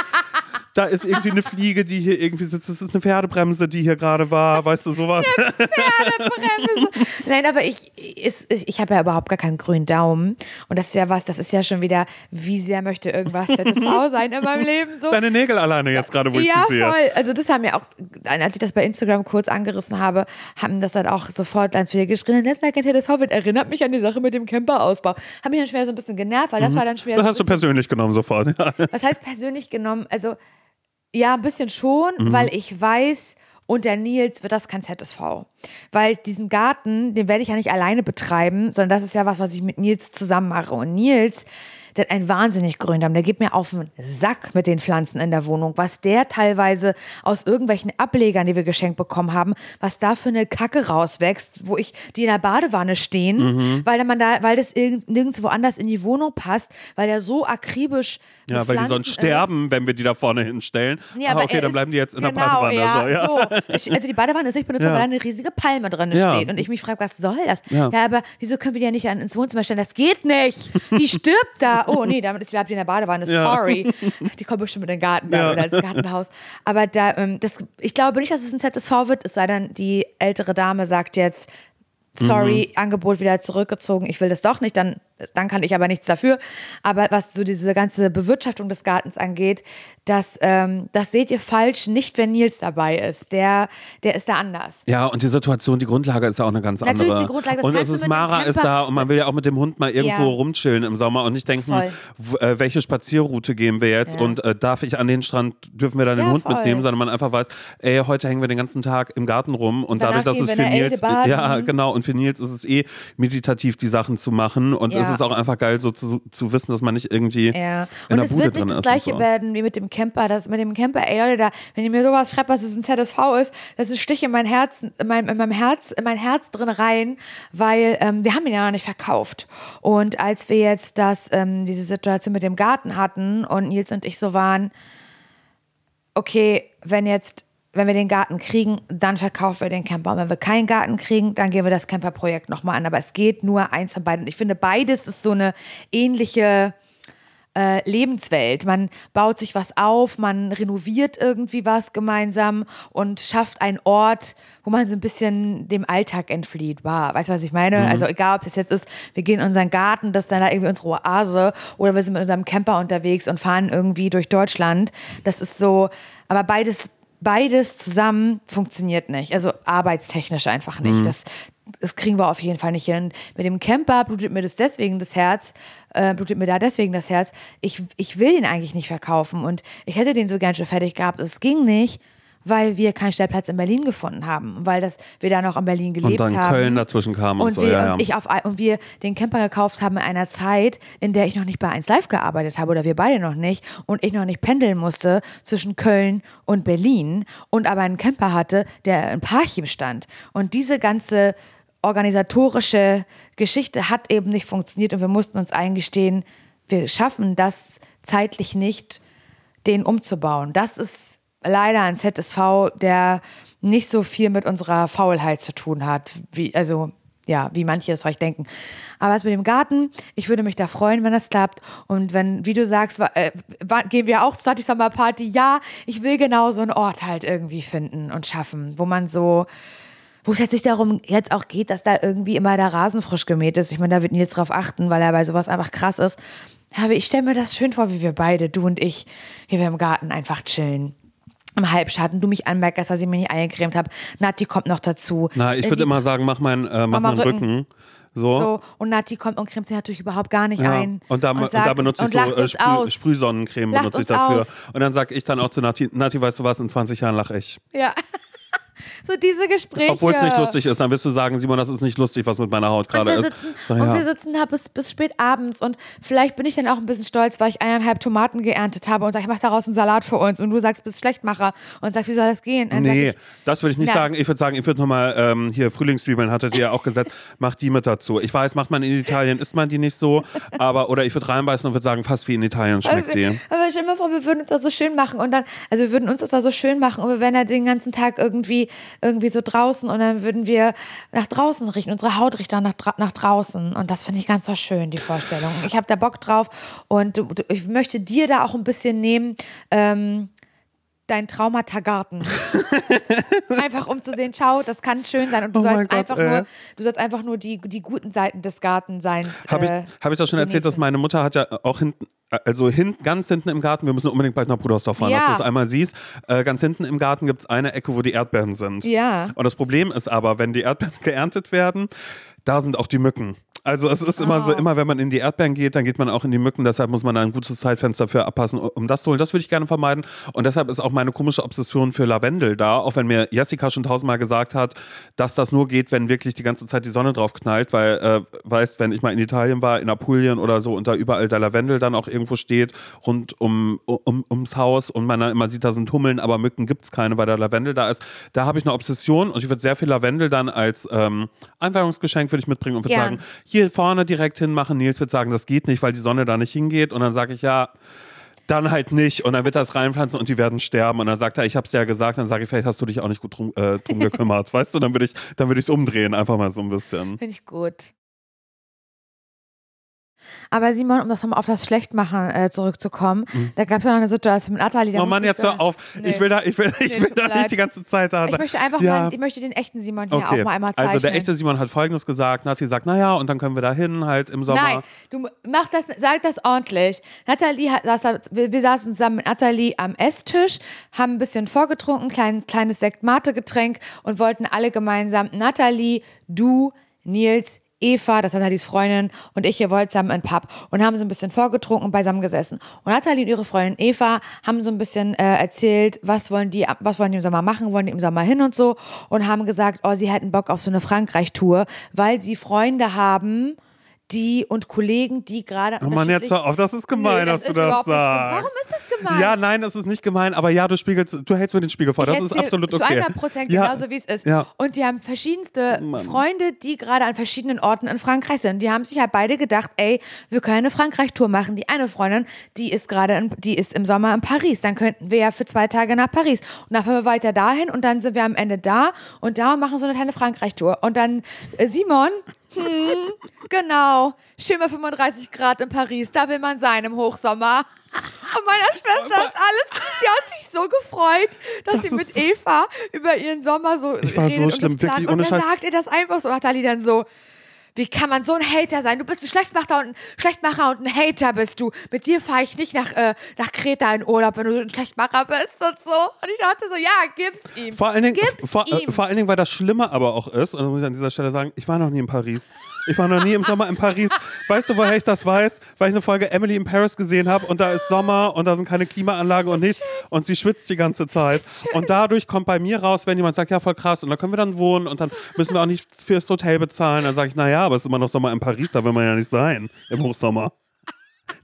da ist irgendwie eine Fliege, die hier irgendwie sitzt, das ist eine Pferdebremse, die hier gerade war, weißt du, sowas. [LAUGHS] Bremse. Nein, aber ich, ich, ich habe ja überhaupt gar keinen grünen Daumen. Und das ist ja was, das ist ja schon wieder, wie sehr möchte irgendwas ZSV [LAUGHS] sein in meinem Leben. So. Deine Nägel alleine jetzt gerade, wo ich ja, sie sehe. voll. Also das haben ja auch, als ich das bei Instagram kurz angerissen habe, haben das dann auch sofort ganz viele geschrien, Netzwerk in ZSV wird erinnert mich an die Sache mit dem Camperausbau. Hat mich dann schwer so ein bisschen genervt, weil das war dann schwer Mhm. Das hast du persönlich genommen sofort. Ja. was heißt persönlich genommen? Also ja, ein bisschen schon, Mhm. weil ich weiß, unter Nils wird das kein ZSV. Weil diesen Garten, den werde ich ja nicht alleine betreiben, sondern das ist ja was, was ich mit Nils zusammen mache. Und Nils, der hat einen wahnsinnig Gründarm. Der geht mir auf den Sack mit den Pflanzen in der Wohnung. Was der teilweise aus irgendwelchen Ablegern, die wir geschenkt bekommen haben, was da für eine Kacke rauswächst, wo ich, die in der Badewanne stehen, Mhm. weil man da, weil das irgend, nirgendwo anders in die Wohnung passt, weil der so akribisch Ja, weil die sonst sterben, ist. wenn wir die da vorne hinstellen. Ja, ah, aber okay, dann bleiben die jetzt in der genau, Badewanne. Ja, so, ja. so. Ich, also die Badewanne ist nicht benutzt, Ja. weil da eine riesige Palme drin Ja. steht. Und ich mich frage, was soll das? Ja. Ja. aber wieso können wir die ja nicht ins Wohnzimmer stellen? Das geht nicht. Die stirbt da. Oh nee, damit ist, bleibt die in der Badewanne. Ja. Sorry. Die kommt bestimmt in den Garten Ja. oder ins Gartenhaus. Aber da, ähm, das, ich glaube nicht, dass es ein ZSV wird, es sei denn, die ältere Dame sagt jetzt, sorry, Mhm. Angebot wieder zurückgezogen, ich will das doch nicht, dann, dann kann ich aber nichts dafür. Aber was so diese ganze Bewirtschaftung des Gartens angeht, das, ähm, das seht ihr falsch, nicht wenn Nils dabei ist. Der, der ist da anders. Ja, und die Situation, die Grundlage ist ja auch eine ganz Natürlich andere. ist die Grundlage, das und es ist Mara ist da und man will ja auch mit dem Hund mal irgendwo Ja. rumchillen im Sommer und nicht denken, äh, welche Spazierroute gehen wir jetzt Ja. und äh, darf ich an den Strand, dürfen wir dann den Ja, Hund voll. mitnehmen, sondern man einfach weiß, ey, heute hängen wir den ganzen Tag im Garten rum und Danach dadurch, dass es für Nils, ja genau, und für Nils ist es eh meditativ, die Sachen zu machen und Ja. es ist auch einfach geil, so zu, zu wissen, dass man nicht irgendwie Ja. in Und der es Bude wird nicht das gleiche so. werden wie mit dem Camper. Das mit dem Camper, ey Leute, da, wenn ihr mir sowas schreibt, was es ein ZSV ist, das ist ein Stich in mein Herz, in mein, in meinem Herz, in mein Herz drin rein, weil ähm, wir haben ihn ja noch nicht verkauft. Und als wir jetzt das, ähm, diese Situation mit dem Garten hatten und Nils und ich so waren, okay, wenn jetzt, wenn wir den Garten kriegen, dann verkaufen wir den Camper. Und wenn wir keinen Garten kriegen, dann gehen wir das Camperprojekt nochmal an. Aber es geht nur eins von beiden. Und ich finde, beides ist so eine ähnliche äh, Lebenswelt. Man baut sich was auf, man renoviert irgendwie was gemeinsam und schafft einen Ort, wo man so ein bisschen dem Alltag entflieht. Wow, weißt du, was ich meine? Also egal, ob es jetzt ist, wir gehen in unseren Garten, das ist dann da irgendwie unsere Oase, oder wir sind mit unserem Camper unterwegs und fahren irgendwie durch Deutschland. Das ist so, aber beides beides zusammen funktioniert nicht. Also arbeitstechnisch einfach nicht. Das, das kriegen wir auf jeden Fall nicht hin. Mit dem Camper blutet mir das deswegen das Herz, äh, blutet mir da deswegen das Herz. Ich, ich will den eigentlich nicht verkaufen und ich hätte den so gern schon fertig gehabt. Es ging nicht, weil wir keinen Stellplatz in Berlin gefunden haben, weil das, wir da noch in Berlin gelebt Und dann haben. Köln dazwischen kam und, Und, so, wir, ja, ja. und ich auf und wir den Camper gekauft haben in einer Zeit, in der ich noch nicht bei 1 Live gearbeitet habe oder wir beide noch nicht und ich noch nicht pendeln musste zwischen Köln und Berlin und aber einen Camper hatte, der in Parchim stand. Und diese ganze organisatorische Geschichte hat eben nicht funktioniert und wir mussten uns eingestehen, wir schaffen das zeitlich nicht, den umzubauen. Das ist leider ein ZSV, der nicht so viel mit unserer Faulheit zu tun hat, wie, also ja, wie manche es vielleicht denken. Aber was mit dem Garten, ich würde mich da freuen, wenn das klappt. Und wenn, wie du sagst, äh, gehen wir auch zur Summer Party, ja, ich will genau so einen Ort halt irgendwie finden und schaffen, wo man so, wo es jetzt nicht darum jetzt auch geht, dass da irgendwie immer der Rasen frisch gemäht ist. Ich meine, da wird Nils drauf achten, weil er bei sowas einfach krass ist. Aber ich stelle mir das schön vor, wie wir beide, du und ich, hier im Garten einfach chillen. Im Halbschatten, du mich anmerkst, dass ich mich nicht eingecremt habe. Nati kommt noch dazu. Na, ich Äh, würde immer sagen, mach meinen äh, mach mal meinen Rücken. So. So, und Nati kommt und cremt sich natürlich überhaupt gar nicht Ja, ein. und da, und sagt- da benutze ich und so äh, Sprüh. Sprühsonnencreme benutze ich dafür. aus. Und dann sage ich dann auch zu Nati, Nati, weißt du was, in 20 Jahren lache ich. Ja. So diese Gespräche. Obwohl es nicht lustig ist, dann wirst du sagen, Simon, das ist nicht lustig, was mit meiner Haut Und gerade ist. sitzen, So, und ja. wir sitzen da bis, bis spät abends und vielleicht bin ich dann auch ein bisschen stolz, weil ich eineinhalb Tomaten geerntet habe und sage, ich mache daraus einen Salat für uns und du sagst, bist Schlechtmacher und sagst, wie soll das gehen? Dann Nee, ich, das würde ich nicht Na. sagen. Ich würde sagen, ich würde nochmal ähm, hier Frühlingszwiebeln, hattet ihr ja auch gesagt, [LAUGHS] macht die mit dazu. Ich weiß, macht man in Italien, isst man die nicht so, aber oder ich würde reinbeißen und würde sagen, fast wie in Italien schmeckt Also, die. aber stell dir mal vor, wir würden uns das so schön machen und dann, also wir würden uns das da so schön machen und wir wären da den ganzen Tag irgendwie, irgendwie so draußen und dann würden wir nach draußen richten. Unsere Haut riecht dann nach, nach draußen und das finde ich ganz so schön, die Vorstellung. Ich habe da Bock drauf und ich möchte dir da auch ein bisschen nehmen, ähm, dein Traumata-Garten. [LAUGHS] einfach um zu sehen, schau, das kann schön sein und du Oh sollst Gott, einfach ey. nur, du sollst einfach nur die, die guten Seiten des Gartenseins. Habe äh, ich, hab ich das schon erzählt, dass genießen. meine Mutter hat ja auch hinten, also hin, ganz hinten im Garten, wir müssen unbedingt bald nach Brudersdorf fahren, dass Ja. du es einmal siehst. Äh, ganz hinten im Garten gibt es eine Ecke, wo die Erdbeeren sind. Ja. Und das Problem ist aber, wenn die Erdbeeren [LAUGHS] geerntet werden, da sind auch die Mücken. Also es ist immer so, Oh. immer wenn man in die Erdbeeren geht, dann geht man auch in die Mücken. Deshalb muss man da ein gutes Zeitfenster für abpassen, um das zu holen. Das würde ich gerne vermeiden. Und deshalb ist auch meine komische Obsession für Lavendel da, auch wenn mir Jessica schon tausendmal gesagt hat, dass das nur geht, wenn wirklich die ganze Zeit die Sonne drauf knallt. Weil, äh, weißt, wenn ich mal in Italien war, in Apulien oder so, und da überall der Lavendel dann auch irgendwo steht, rund um, um, ums Haus und man dann immer sieht, da sind Hummeln, aber Mücken gibt es keine, weil der Lavendel da ist. Da habe ich eine Obsession und ich würde sehr viel Lavendel dann als ähm, Einweihungsgeschenk würde ich mitbringen und würde sagen, hier vorne direkt hinmachen. Nils wird sagen, das geht nicht, weil die Sonne da nicht hingeht. Und dann sage ich, ja, dann halt nicht. Und dann wird das reinpflanzen und die werden sterben. Und dann sagt er, ich habe es ja gesagt. Dann sage ich, vielleicht hast du dich auch nicht gut drum, äh, drum gekümmert. [LAUGHS] weißt du, dann würde ich es umdrehen, einfach mal so ein bisschen. Finde ich gut. Aber Simon, um das nochmal auf das Schlechtmachen äh, zurückzukommen, da gab es ja noch eine Situation mit Mhm. Oh Mann, jetzt ich hör auf. Nee. Ich will da, ich will, ich Nee, will da leid. nicht die ganze Zeit da Ich sein. möchte einfach Ja. mal, ich möchte den echten Simon hier Okay, auch mal einmal zeichnen. also der echte Simon hat folgendes gesagt. Nati sagt, naja, und dann können wir da hin, halt im Sommer. Nein, du mach das, sag das ordentlich. Nathalie hat, saß da, wir, wir saßen zusammen mit Nathalie am Esstisch, haben ein bisschen vorgetrunken, klein, kleines Sekt-Mate-Getränk und wollten alle gemeinsam, Nathalie, du, Nils, Eva, das ist Nathalies Freundin, und ich, ihr wollt zusammen in den Pub und haben so ein bisschen vorgetrunken und beisammen gesessen. Und Nathalie und ihre Freundin Eva haben so ein bisschen äh, erzählt, was wollen die, was wollen die im Sommer machen, wollen die im Sommer hin und so und haben gesagt, oh, sie hätten Bock auf so eine Frankreich-Tour, weil sie Freunde haben, die und Kollegen, die gerade Oh Mann, jetzt hör auf, das ist gemein, Nee, dass das du ist das sagst. Warum ist das gemein? Ja, nein, das ist nicht gemein, aber ja, du spiegelst, du hältst mir den Spiegel vor, das Ich ist erzähl absolut okay. Zu 100 Prozent Ja. genauso, wie es ist. Ja. Und die haben verschiedenste Mann. Freunde, die gerade an verschiedenen Orten in Frankreich sind. Die haben sich halt beide gedacht, ey, wir können eine Frankreich-Tour machen. Die eine Freundin, die ist gerade, die ist im Sommer in Paris. Dann könnten wir ja für zwei Tage nach Paris. Und dann fahren wir weiter dahin und dann sind wir am Ende da und da und machen so eine kleine Frankreich-Tour. Und dann äh, Simon, hm, genau, schön bei 35 Grad in Paris, da will man sein im Hochsommer. Und meiner Schwester ist alles, die hat sich so gefreut, dass Das sie mit so- Eva über ihren Sommer so Ich war so redet und schlimm, wirklich, Und ohne dann Scheiß. sagt ihr das einfach so, hat Ali dann so, wie kann man so ein Hater sein? Du bist ein Schlechtmacher und ein Schlechtmacher und ein Hater bist du. Mit dir fahre ich nicht nach, äh, nach Kreta in Urlaub, wenn du ein Schlechtmacher bist und so. Und ich dachte so, ja, gib's ihm. Vor allen, Dingen, Gib's vor, äh, ihm. vor allen Dingen, weil das Schlimme aber auch ist, und das muss ich an dieser Stelle sagen, ich war noch nie in Paris. Ich war noch nie im Sommer in Paris. Weißt du, woher ich das weiß? Weil ich eine Folge Emily in Paris gesehen habe und da ist Sommer und da sind keine Klimaanlagen und nichts und sie schwitzt die ganze Zeit. Und dadurch kommt bei mir raus, wenn jemand sagt, ja, voll krass, und da können wir dann wohnen und dann müssen wir auch nicht fürs Hotel bezahlen. Dann sage ich, naja, aber es ist immer noch Sommer in Paris, da will man ja nicht sein im Hochsommer.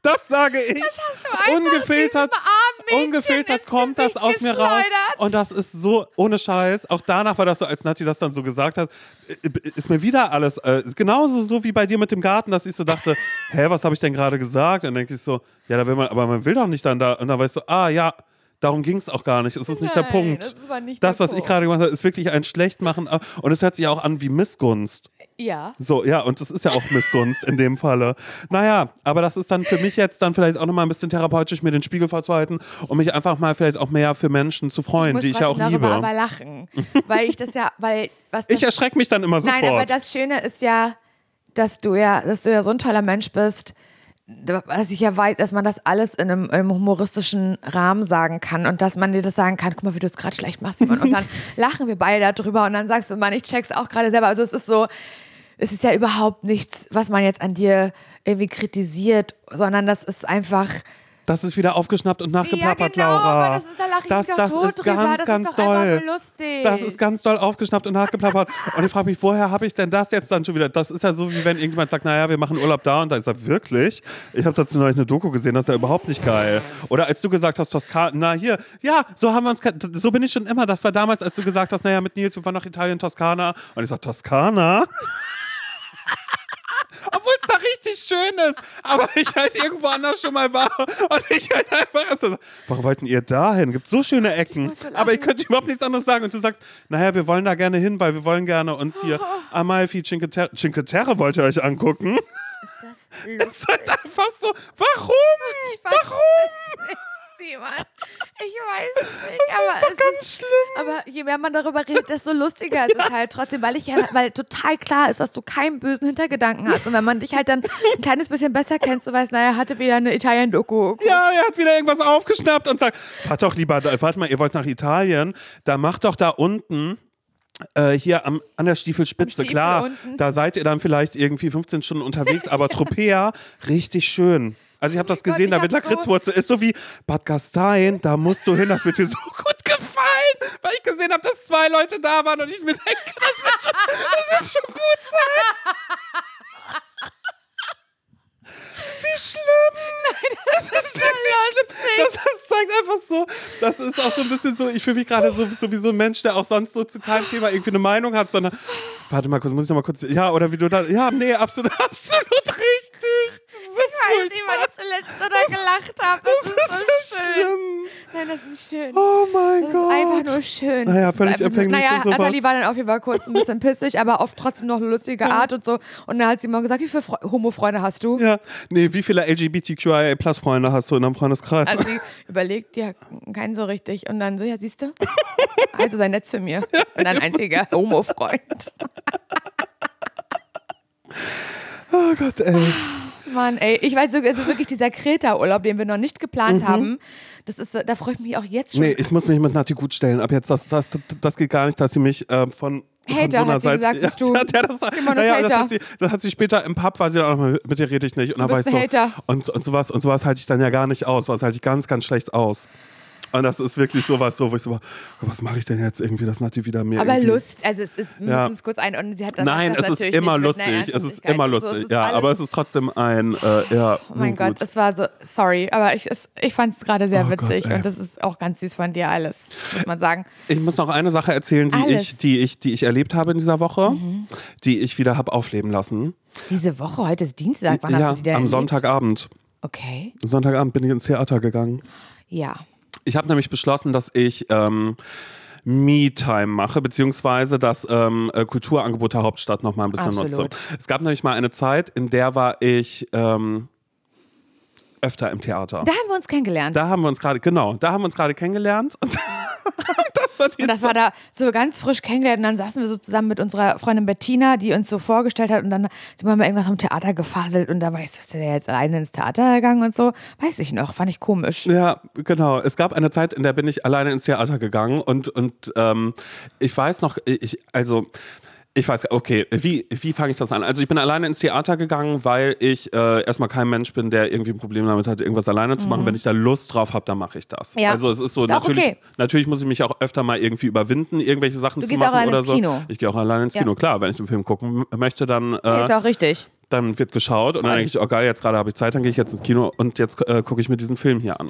Das sage ich. hast du einfach ungefiltert, ungefiltert kommt das aus mir raus. Und das ist so ohne Scheiß. Auch danach war das so, als Nati das dann so gesagt hat, äh, ist mir wieder alles äh, genauso so wie bei dir mit dem Garten, dass ich so dachte, [LAUGHS] hä, was habe ich denn gerade gesagt? Und dann denke ich so, ja, da will man, aber man will doch nicht dann da. Und dann weißt du, ah ja. Darum ging es auch gar nicht. Es ist nicht der Nein, Punkt. das nicht das was ich Punkt. gerade gemacht habe, ist wirklich ein Schlechtmachen. Und es hört sich auch an wie Missgunst. Ja. So, ja, und das ist ja auch Missgunst in dem Falle. Naja, aber das ist dann für mich jetzt dann vielleicht auch nochmal ein bisschen therapeutisch, mir den Spiegel vorzuhalten und mich einfach mal vielleicht auch mehr für Menschen zu freuen, muss die ich ja auch darüber liebe. aber lachen. weil ich das ja, weil was das Ich erschrecke mich dann immer Nein, aber sofort. das Schöne ist ja, dass du ja, dass du ja so ein toller Mensch bist, dass ich ja weiß, dass man das alles in einem, in einem humoristischen Rahmen sagen kann und dass man dir das sagen kann, guck mal, wie du es gerade schlecht machst. Simon. Und dann [LAUGHS] lachen wir beide darüber und dann sagst du, Mann, ich check's auch gerade selber. Also es ist so, es ist ja überhaupt nichts, was man jetzt an dir irgendwie kritisiert, sondern das ist einfach, Das ist wieder aufgeschnappt und nachgeplappert, ja, genau, Laura. aber das ist, da lache ich das, das ist drüber. ganz, das ganz ist doll. Das ist ganz doll aufgeschnappt und nachgeplappert. und ich frage mich, woher habe ich denn das jetzt dann schon wieder? Das ist ja so, wie wenn irgendjemand sagt, naja, wir machen Urlaub da und da ist er wirklich. Ich habe dazu neulich eine Doku gesehen, das ist ja überhaupt nicht geil. Oder als du gesagt hast, Toskana, na hier, ja, so haben wir uns, so bin ich schon immer. Das war damals, als du gesagt hast, naja, mit Nils, wir fahren nach Italien, Toskana. Und ich sage, Toskana? Obwohl es da richtig schön ist. Aber ich halt irgendwo anders schon mal war. Und ich halt einfach so, warum wollten ihr da hin? Gibt so schöne Ecken. so aber ich könnte überhaupt nichts anderes sagen. Und du sagst, naja, wir wollen da gerne hin, weil wir wollen gerne uns hier Amalfi Cinque Terre, Cinque Terre wollt ihr euch angucken. Es [LAUGHS] ist halt einfach so, warum? Warum? Niemand. Ich weiß es nicht. Aber Das ist es doch ganz ist, schlimm. aber je mehr man darüber redet, desto lustiger ist es halt trotzdem, weil ich ja, weil total klar ist, dass du keinen bösen Hintergedanken hast. Und wenn man dich halt dann ein kleines bisschen besser kennt, so weißt, naja, hatte wieder eine Italien-Doku. Ja, er hat wieder irgendwas aufgeschnappt und sagt, fahrt doch lieber, warte mal, ihr wollt nach Italien, da macht doch da unten äh, hier am, an der Stiefelspitze, Stiefel klar, unten. da seid ihr dann vielleicht irgendwie 15 Stunden unterwegs, aber Tropea, richtig schön. Also ich habe das Gott, gesehen, ich da wird hab so- Lakritzwurzel, ist so wie Bad Gastein, da musst du hin, das wird dir [LAUGHS] so gut gefallen, weil ich gesehen habe, dass zwei Leute da waren und ich mir denke, [LAUGHS] das wird schon, das wird schon gut sein. [LAUGHS] Wie schlimm! Nein, das, ist wirklich schlimm. Das, das zeigt einfach so, das ist auch so ein bisschen so, ich fühle mich gerade so, so wie so ein Mensch, der auch sonst so zu keinem Thema irgendwie eine Meinung hat, sondern, warte mal kurz, muss ich noch mal kurz, ja, oder wie du da, ja, nee, absolut, absolut richtig. Das weiß nicht, weil furchtbar. ich zuletzt da gelacht habe. Das, Das ist ist so schön. schlimm. Nein, das ist schön. Oh mein Das Gott. ist einfach nur schön. Naja, Das völlig empfänglich Naja. Nathalie war dann auf jeden Fall kurz ein bisschen pissig, aber auf trotzdem noch eine lustige Art und so. Und dann hat sie mal gesagt, wie viele Fre Homo-Freunde hast du? Ja, nee, wie viele LGBTQIA-Plus-Freunde hast du in deinem Freundeskreis? Also sie überlegt, ja, keinen so richtig. Und dann so, ja, siehst du? Also sei nett zu mir. Und ein einziger [LAUGHS] Homo-Freund. oh Gott, ey. Mann, ey, ich weiß sogar, also wirklich dieser Kreta-Urlaub, den wir noch nicht geplant haben, das ist, da freue ich mich auch jetzt schon. Nee, ich muss mich mit Nati gut stellen. Ab jetzt, das, das, das geht gar nicht, dass sie mich ähm, von. Hater, so [LAUGHS] hat sie Seite, gesagt, bist du. Ja, ja, das, naja, das, hat sie, das hat sie später im Pub, war sie dann auch mal, mit dir rede ich nicht. Und dann Du war ich so. Hater. Und, und sowas, und sowas halte ich dann ja gar nicht aus. Sowas halte ich ganz, ganz schlecht aus. Und das ist wirklich sowas, so, wo ich so, war, was mache ich denn jetzt irgendwie, dass Nati wieder mehr. Aber Lust, also es ist, wir Ja. es kurz einordnen, sie hat das Nein, das es ist immer lustig. Es ist immer und so, lustig. es ist ja, aber es ist trotzdem ein, äh, ja. Oh mein Gott, gut. es war so, sorry, aber ich, es, ich fand es gerade sehr Oh witzig Gott, und das ist auch ganz süß von dir alles, muss man sagen. Ich muss noch eine Sache erzählen, die Alles. ich, die, ich, die ich erlebt habe in dieser Woche, die ich wieder habe aufleben lassen. Diese Woche, heute ist Dienstag, wann hast ja, du die denn am erlebt? Sonntagabend. Okay, Sonntagabend bin ich ins Theater gegangen. ja. Ich habe nämlich beschlossen, dass ich ähm, Me-Time mache, beziehungsweise das ähm, äh, Kulturangebot der Hauptstadt noch mal ein bisschen Absolut. nutze. Es gab nämlich mal eine Zeit, in der war ich ähm, öfter im Theater. Da haben wir uns kennengelernt. Da haben wir uns gerade, genau, da haben wir uns gerade kennengelernt. [LAUGHS] Das war und das war da so ganz frisch kennengelernt. Und dann saßen wir so zusammen mit unserer Freundin Bettina, die uns so vorgestellt hat. Und dann sind wir mal irgendwas am Theater gefaselt. Und da war ich so, ist der jetzt alleine ins Theater gegangen und so? Weiß ich noch, fand ich komisch. Ja, genau. Es gab eine Zeit, in der bin ich alleine ins Theater gegangen und, und ähm, ich weiß noch, ich, also ich weiß, okay, wie, wie fange ich das an? Also ich bin alleine ins Theater gegangen, weil ich äh, erstmal kein Mensch bin, der irgendwie ein Problem damit hat, irgendwas alleine zu machen. Wenn ich da Lust drauf habe, dann mache ich das. Mhm. Ja. Also es ist so, Ist natürlich, okay. natürlich muss ich mich auch öfter mal irgendwie überwinden, irgendwelche Sachen Du zu gehst auch machen oder ins so. Kino. Ich gehe auch alleine ins Ja. Kino, klar, wenn ich einen Film gucken möchte, dann äh, Ist auch richtig. dann wird geschaut und dann denke ich, oh geil, jetzt gerade habe ich Zeit, dann gehe ich jetzt ins Kino und jetzt äh, gucke ich mir diesen Film hier an.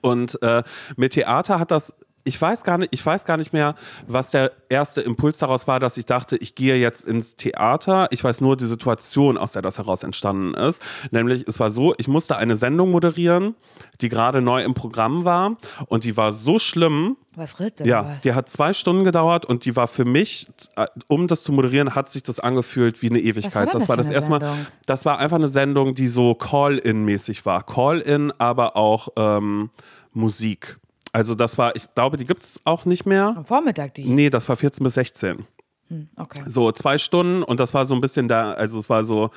Und äh, mit Theater hat das, ich weiß gar nicht, ich weiß gar nicht mehr, was der erste Impuls daraus war, dass ich dachte, ich gehe jetzt ins Theater. Ich weiß nur die Situation, aus der das heraus entstanden ist. Nämlich, es war so, ich musste eine Sendung moderieren, die gerade neu im Programm war und die war so schlimm, Bei Fritz ja, was? die hat zwei Stunden gedauert und die war für mich, äh, um das zu moderieren, hat sich das angefühlt wie eine Ewigkeit. Was war denn das war das erstmal, Sendung? das war einfach eine Sendung, die so Call-in-mäßig war. Call-in, aber auch ähm, Musik. Also das war, ich glaube, die gibt es auch nicht mehr. Am Vormittag die. Nee, das war 14 bis 16. Okay. So zwei Stunden und das war so ein bisschen da, also es war so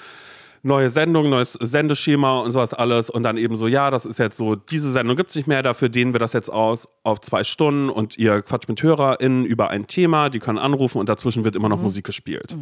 neue Sendung, neues Sendeschema und sowas alles. Und dann eben so, ja, das ist jetzt so, diese Sendung gibt es nicht mehr, dafür dehnen wir das jetzt aus auf zwei Stunden und ihr quatscht mit HörerInnen über ein Thema, die können anrufen und dazwischen wird immer noch Musik gespielt.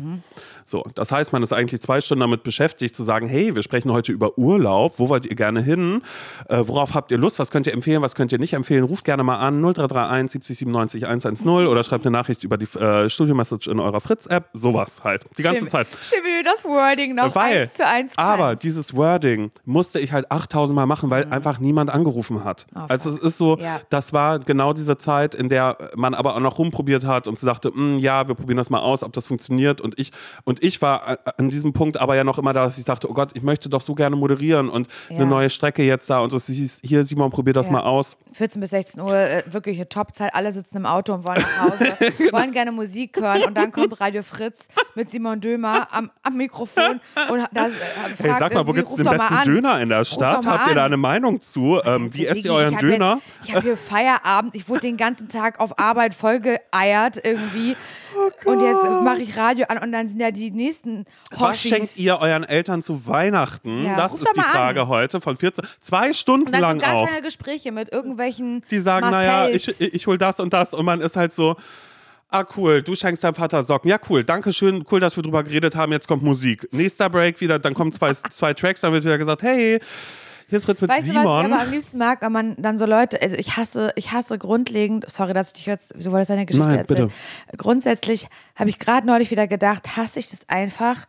So, das heißt, man ist eigentlich zwei Stunden damit beschäftigt, zu sagen, hey, wir sprechen heute über Urlaub, wo wollt ihr gerne hin? Äh, worauf habt ihr Lust? Was könnt ihr empfehlen? Was könnt ihr nicht empfehlen? Ruft gerne mal an 0331 70 97 110 oder schreibt eine Nachricht über die äh, Studio-Message in eurer Fritz-App. Sowas halt. Die ganze Schön, Zeit. du das Wording noch Weil, eins zu eins aber dieses Wording musste ich halt 8000 Mal machen, weil einfach niemand angerufen hat. Oh, also es ist so, Ja. das war genau diese Zeit, in der man aber auch noch rumprobiert hat und sie sagte, "Mm, ja, wir probieren das mal aus, ob das funktioniert. Und ich, und ich war an diesem Punkt aber ja noch immer da, dass ich dachte, oh Gott, ich möchte doch so gerne moderieren und Ja. eine neue Strecke jetzt da. Und es hieß, hier, Simon, probier das Ja. mal aus. 14 bis 16 Uhr, äh, wirklich eine Top-Zeit. Alle sitzen im Auto und wollen nach Hause, [LAUGHS] Genau. wollen gerne Musik hören. Und dann kommt Radio Fritz mit Simon Dömer am, am Mikrofon und da äh, fragt Hey, sag mal, wo gibt es den besten. Döner in der Stadt? Habt ihr da eine Meinung zu? Ähm, wie esst ihr euren ich Döner? Jetzt, ich habe hier Feierabend, ich wurde den ganzen Tag auf Arbeit vollgeeiert irgendwie. Oh und jetzt mache ich Radio an und dann sind ja die nächsten Was schenkt Hoshis. ihr euren Eltern zu Weihnachten? Ja, das ist die mal an. Frage heute von 14. Zwei Stunden Und dann lang so ganz auch. lange Gespräche mit irgendwelchen Die sagen, naja, ich, Marcells. ich, ich hol das und das und man ist halt so, ah cool, du schenkst deinem Vater Socken. Ja cool, danke schön, cool, dass wir drüber geredet haben, jetzt kommt Musik. Nächster Break wieder, dann kommen zwei, [LAUGHS] zwei Tracks, dann wird wieder gesagt, hey, hier ist Fritz mit Weißt du, was ich Simon. aber am liebsten mag, wenn man dann so Leute, also ich hasse, ich hasse grundlegend, sorry, dass ich dich jetzt, du wolltest deine Geschichte Nein, erzählen. bitte. Grundsätzlich habe ich gerade neulich wieder gedacht, hasse ich das einfach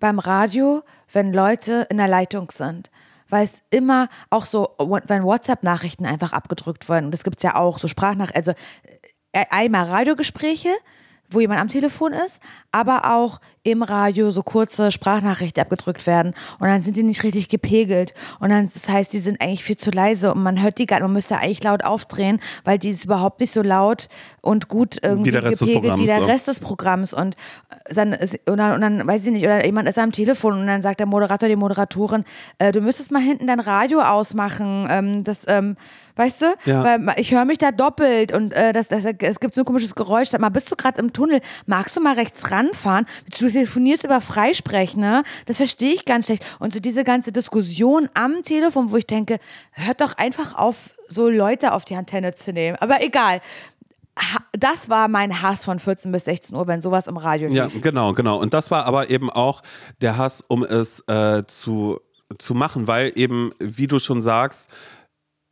beim Radio, wenn Leute in der Leitung sind. Weil es immer auch so, wenn WhatsApp-Nachrichten einfach abgedrückt wurden, das gibt es ja auch, so Sprachnachrichten, also einmal Radiogespräche, wo jemand am Telefon ist, aber auch im Radio so kurze Sprachnachrichten abgedrückt werden und dann sind die nicht richtig gepegelt. Und dann das heißt, die sind eigentlich viel zu leise und man hört die gar nicht, man müsste eigentlich laut aufdrehen, weil die ist überhaupt nicht so laut und gut irgendwie gepegelt wie der. Rest des Programms. Und dann, ist- und, dann, und dann weiß ich nicht, oder jemand ist am Telefon und dann sagt der Moderator, die Moderatorin, äh, du müsstest mal hinten dein Radio ausmachen, ähm, das, ähm, weißt du, Ja. weil ich höre mich da doppelt und äh, das, das, es gibt so ein komisches Geräusch. Sag mal, bist du gerade im Tunnel? Magst du mal rechts ranfahren? Du telefonierst über Freisprechen, ne? Das verstehe ich ganz schlecht. Und so diese ganze Diskussion am Telefon, wo ich denke, hört doch einfach auf, so Leute auf die Antenne zu nehmen. Aber egal. Das war mein Hass von 14 bis 16 Uhr, wenn sowas im Radio lief. Ja, genau, genau. Und das war aber eben auch der Hass, um es äh, zu, zu machen, weil eben, wie du schon sagst,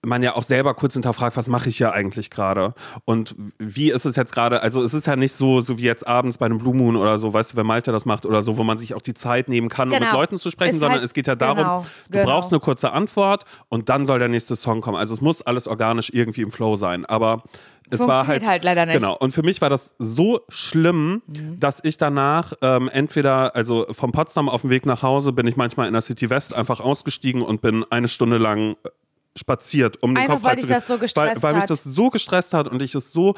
man ja auch selber kurz hinterfragt, was mache ich hier eigentlich gerade? Und wie ist es jetzt gerade? Also es ist ja nicht so, so wie jetzt abends bei einem Blue Moon oder so, weißt du, wenn Malte das macht oder so, wo man sich auch die Zeit nehmen kann, um mit Genau. Leuten zu sprechen, Ist sondern halt- es geht ja darum, genau, du genau. brauchst eine kurze Antwort und dann soll der nächste Song kommen. Also es muss alles organisch irgendwie im Flow sein. Aber es war halt, halt leider nicht. Genau. Und für mich war das so schlimm, Mhm. dass ich danach ähm, entweder, also vom Potsdam auf dem Weg nach Hause, bin ich manchmal in der City West einfach ausgestiegen und bin eine Stunde lang äh, spaziert, um den Einfach, Kopf weil dich das so gestresst weil, weil mich das so gestresst hat und ich es so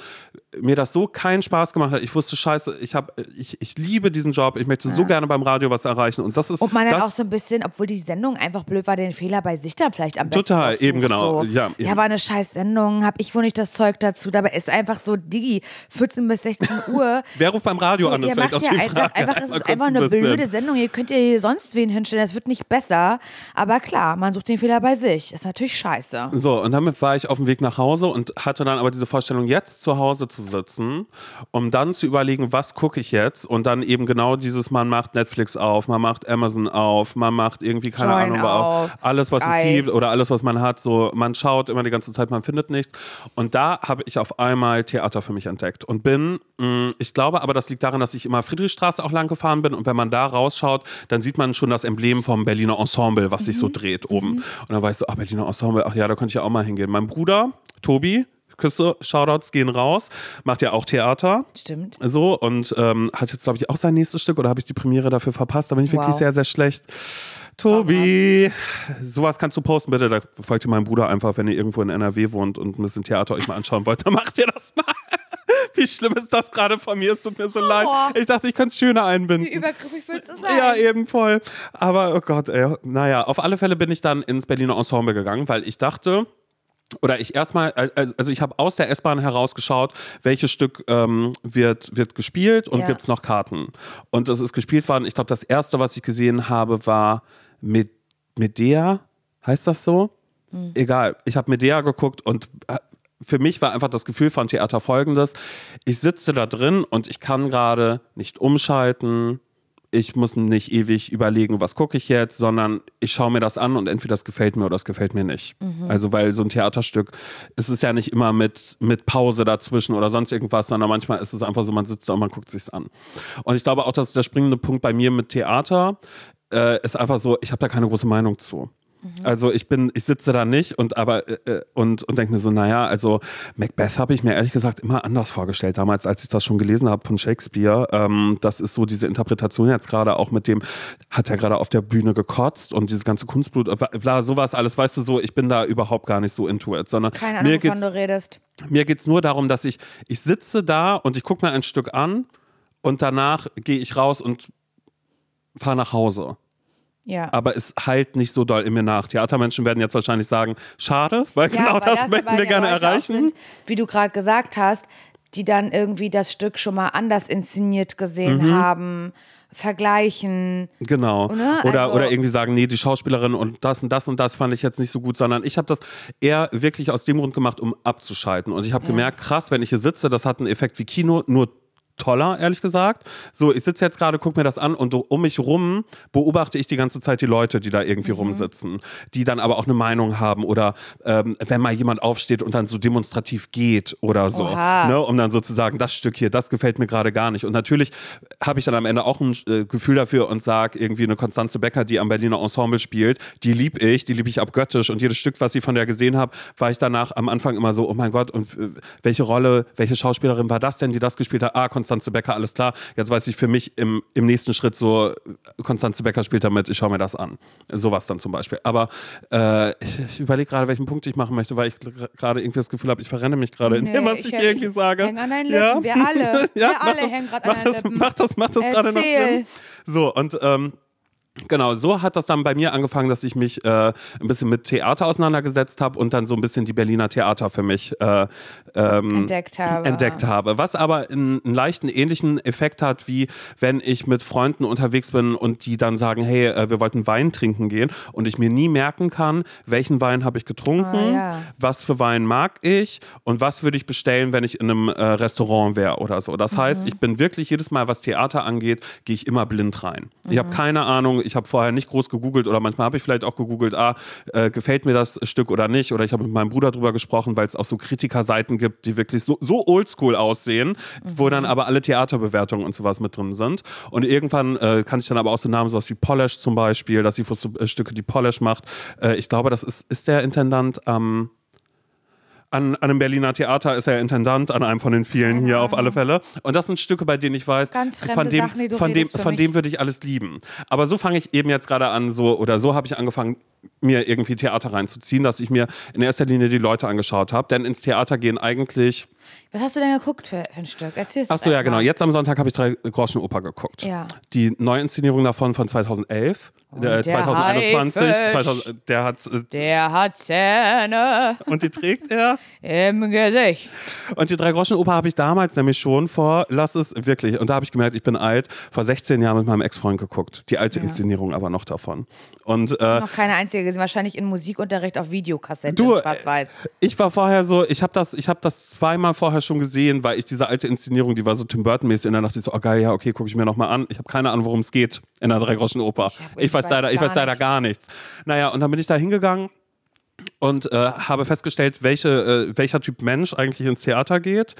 mir das so keinen Spaß gemacht hat. Ich wusste scheiße, ich habe ich, ich liebe diesen Job, ich möchte so gerne beim Radio was erreichen und das ist Und man dann auch so ein bisschen, obwohl die Sendung einfach blöd war, den Fehler bei sich dann vielleicht am besten Total, noch eben genau. So. Ja, eben. ja, war eine scheiß Sendung, hab ich wohl nicht das Zeug dazu. Dabei ist einfach so, Digi, 14 bis 16 [LAUGHS] Uhr. Wer ruft beim Radio So, an? Das ihr macht ja einfach, einfach, es ist einfach ein eine bisschen. blöde Sendung. Ihr könnt ja hier sonst wen hinstellen, das wird nicht besser. Aber klar, man sucht den Fehler bei sich. Ist natürlich scheiße. So, und damit war ich auf dem Weg nach Hause und hatte dann aber diese Vorstellung, jetzt zu Hause zu sitzen, um dann zu überlegen, was gucke ich jetzt? Und dann eben genau dieses, man macht Netflix auf, man macht Amazon auf, man macht irgendwie, keine Join Ahnung, auf. auf. alles, was Geil. es gibt oder alles, was man hat. So, man schaut immer die ganze Zeit, man findet nichts. Und da habe ich auf einmal Theater für mich entdeckt und bin, mh, ich glaube aber, das liegt daran, dass ich immer Friedrichstraße auch lang gefahren bin und wenn man da rausschaut, dann sieht man schon das Emblem vom Berliner Ensemble, was sich so dreht oben. Und dann ich so, ah, Berliner Ensemble, ach ja, da könnte ich ja auch mal hingehen. Mein Bruder, Tobi, Küsse, Shoutouts gehen raus, macht ja auch Theater. Stimmt. So und ähm, hat jetzt, glaube ich, auch sein nächstes Stück oder habe ich die Premiere dafür verpasst? Da bin ich wirklich Wow. sehr, sehr schlecht. Tobi, sowas kannst du posten, bitte. Da folgt ihr meinem Bruder einfach, wenn ihr irgendwo in NRW wohnt und ein bisschen Theater euch mal anschauen wollt, dann macht ihr das mal. [LAUGHS] Wie schlimm ist das gerade von mir? Es tut mir so leid. Ich dachte, ich könnte es schöner einbinden. Wie übergriffig willst du sein? Ja, eben voll. Aber oh Gott, ey. Naja, auf alle Fälle bin ich dann ins Berliner Ensemble gegangen, weil ich dachte, oder ich erstmal, also ich habe aus der S-Bahn herausgeschaut, welches Stück ähm, wird, wird gespielt und Ja. gibt es noch Karten. Und das ist gespielt worden. Ich glaube, das erste, was ich gesehen habe, war mit Medea. Heißt das so? Hm. Egal. Ich habe Medea geguckt und äh, für mich war einfach das Gefühl von Theater folgendes. Ich sitze da drin und ich kann gerade nicht umschalten. Ich muss nicht ewig überlegen, was gucke ich jetzt, sondern ich schaue mir das an und entweder das gefällt mir oder das gefällt mir nicht. Also weil so ein Theaterstück, es ist ja nicht immer mit, mit Pause dazwischen oder sonst irgendwas, sondern manchmal ist es einfach so, man sitzt da und man guckt sich's an. Und ich glaube auch, dass der springende Punkt bei mir mit Theater äh, ist einfach so, ich habe da keine große Meinung zu. Also ich bin, ich sitze da nicht und aber äh, äh, und, und denke mir so, naja, also Macbeth habe ich mir ehrlich gesagt immer anders vorgestellt, damals, als ich das schon gelesen habe von Shakespeare. Ähm, das ist so diese Interpretation jetzt gerade auch mit dem, hat er gerade auf der Bühne gekotzt und dieses ganze Kunstblut, äh, bla, sowas alles, weißt du so, ich bin da überhaupt gar nicht so into it, sondern Keine mir Ahnung, geht's, wovon du redest. mir geht's nur darum, dass ich, ich sitze da und ich gucke mir ein Stück an und danach gehe ich raus und fahre nach Hause Ja. aber es heilt nicht so doll in mir nach. Theatermenschen werden jetzt wahrscheinlich sagen, schade, weil Ja, genau weil das, möchten wir ja gerne Leute erreichen. Sind, wie du gerade gesagt hast, die dann irgendwie das Stück schon mal anders inszeniert gesehen Mhm. haben, vergleichen. Genau. Ne? Oder, Also- oder irgendwie sagen, nee, die Schauspielerin und das und das und das fand ich jetzt nicht so gut, sondern ich habe das eher wirklich aus dem Grund gemacht, um abzuschalten. Und ich habe gemerkt, krass, wenn ich hier sitze, das hat einen Effekt wie Kino, nur toller, ehrlich gesagt. So, ich sitze jetzt gerade, gucke mir das an und um mich rum beobachte ich die ganze Zeit die Leute, die da Mhm. irgendwie rumsitzen, die dann aber auch eine Meinung haben oder ähm, wenn mal jemand aufsteht und dann so demonstrativ geht oder so, Oha. ne, um dann sozusagen das Stück hier, das gefällt mir gerade gar nicht. Und natürlich habe ich dann am Ende auch ein äh, Gefühl dafür und sage irgendwie eine Konstanze Becker, die am Berliner Ensemble spielt, die lieb ich, die liebe ich abgöttisch und jedes Stück, was ich von der gesehen habe, war ich danach am Anfang immer so, oh mein Gott, und äh, welche Rolle, welche Schauspielerin war das denn, die das gespielt hat? Ah, Konstanze Becker, alles klar. Jetzt weiß ich für mich im, im nächsten Schritt so, Konstanze Becker spielt damit, ich schaue mir das an. Sowas dann zum Beispiel. Aber äh, ich, ich überlege gerade, welchen Punkt ich machen möchte, weil ich gerade irgendwie das Gefühl habe, ich verrenne mich gerade in Nee, dem, was ich, ich- ich irgendwie sage. häng an deinen Lippen. Wir alle. [LAUGHS] Wir mach alle das, hängen gerade mach an das, deinen Lippen. Mach das, mach das gerade noch. Sinn. So, und ähm, Genau, so hat das dann bei mir angefangen, dass ich mich äh, ein bisschen mit Theater auseinandergesetzt habe und dann so ein bisschen die Berliner Theater für mich äh, ähm, Entdeckt habe. entdeckt habe. Was aber einen, einen leichten ähnlichen Effekt hat, wie wenn ich mit Freunden unterwegs bin und die dann sagen, hey, äh, wir wollten Wein trinken gehen und ich mir nie merken kann, welchen Wein habe ich getrunken, Ah, ja. was für Wein mag ich und was würde ich bestellen, wenn ich in einem äh, Restaurant wäre oder so. Das Mhm. heißt, ich bin wirklich jedes Mal, was Theater angeht, gehe ich immer blind rein. Ich habe keine Ahnung, ich habe vorher nicht groß gegoogelt oder manchmal habe ich vielleicht auch gegoogelt, ah, äh, gefällt mir das Stück oder nicht oder ich habe mit meinem Bruder drüber gesprochen, weil es auch so Kritikerseiten gibt, die wirklich so, so oldschool aussehen, wo dann aber alle Theaterbewertungen und sowas mit drin sind. Und irgendwann äh, kann ich dann aber auch so Namen, sowas wie Polish zum Beispiel, dass sie äh, Stücke, die Polish macht. Äh, ich glaube, das ist, ist der Intendant am an, an einem Berliner Theater ist er Intendant, an einem von den vielen hier auf alle Fälle. Und das sind Stücke, bei denen ich weiß, von dem, Sachen, von dem, von dem würde ich alles lieben. Aber so fange ich eben jetzt gerade an, so oder so habe ich angefangen, mir irgendwie Theater reinzuziehen, dass ich mir in erster Linie die Leute angeschaut habe. Denn ins Theater gehen eigentlich. Was hast du denn geguckt für, für ein Stück? Erzähl's Ach so, doch ja, genau. Jetzt am Sonntag habe ich drei Groschen Oper geguckt. Ja. Die Neuinszenierung davon von 2011, äh, der 2021. Haifisch. 2000, der hat. Äh, Der hat Zähne und die trägt er. im Gesicht. Und die Drei-Groschen-Oper habe ich damals nämlich schon vor, lass es wirklich, und da habe ich gemerkt, ich bin alt, vor 16 Jahren mit meinem Ex-Freund geguckt. Die alte Inszenierung aber noch davon. Und äh, Noch keine einzige gesehen. Wahrscheinlich in Musikunterricht auf Videokassette schwarz-weiß. ich war vorher so, ich habe das, ich habe das zweimal vorher schon gesehen, weil ich diese alte Inszenierung, die war so Tim Burton-mäßig, und dann dachte ich so, oh geil, ja, okay, gucke ich mir nochmal an. Ich habe keine Ahnung, worum es geht in der Drei-Groschen-Oper. Ich Ich, ich weiß leider, ich gar weiß leider nichts. gar nichts. Naja, und dann bin ich da hingegangen und äh, habe festgestellt, welche, äh, welcher Typ Mensch eigentlich ins Theater geht.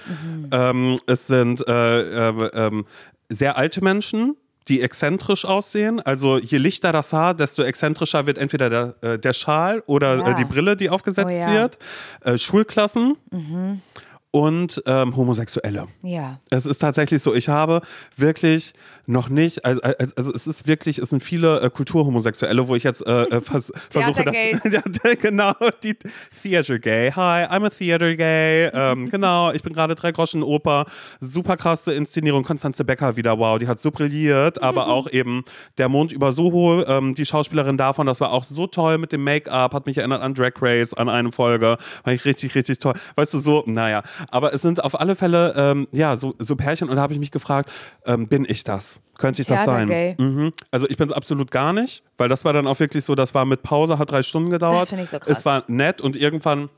Ähm, es sind äh, äh, ähm, sehr alte Menschen, die exzentrisch aussehen. Also je lichter das Haar, desto exzentrischer wird entweder der, äh, der Schal oder Ja. äh, die Brille, die aufgesetzt Oh ja. wird. Äh, Schulklassen und ähm, Homosexuelle. Ja. Es ist tatsächlich so, ich habe wirklich Noch nicht. Also, also, es ist wirklich, es sind viele äh, Kulturhomosexuelle, wo ich jetzt äh, äh vers [LAUGHS] versuche. [LAUGHS] Ja, genau, die Theater Gay. Hi, I'm a Theater Gay. ähm, [LAUGHS] genau, ich bin gerade drei Groschen Oper. Super krasse Inszenierung. Konstanze Becker wieder, wow, die hat so brilliert, aber auch eben Der Mond über Soho, ähm, die Schauspielerin davon, das war auch so toll mit dem Make-up, hat mich erinnert an Drag Race, an eine Folge. War ich richtig, richtig toll. Weißt du, so, naja. Aber es sind auf alle Fälle, ähm, ja, so, so Pärchen und da habe ich mich gefragt, ähm, bin ich das? Könnte ich das sein? Mhm. Also ich bin es absolut gar nicht, weil das war dann auch wirklich so, das war mit Pause, hat drei Stunden gedauert. Das finde ich so krass. Es war nett und irgendwann,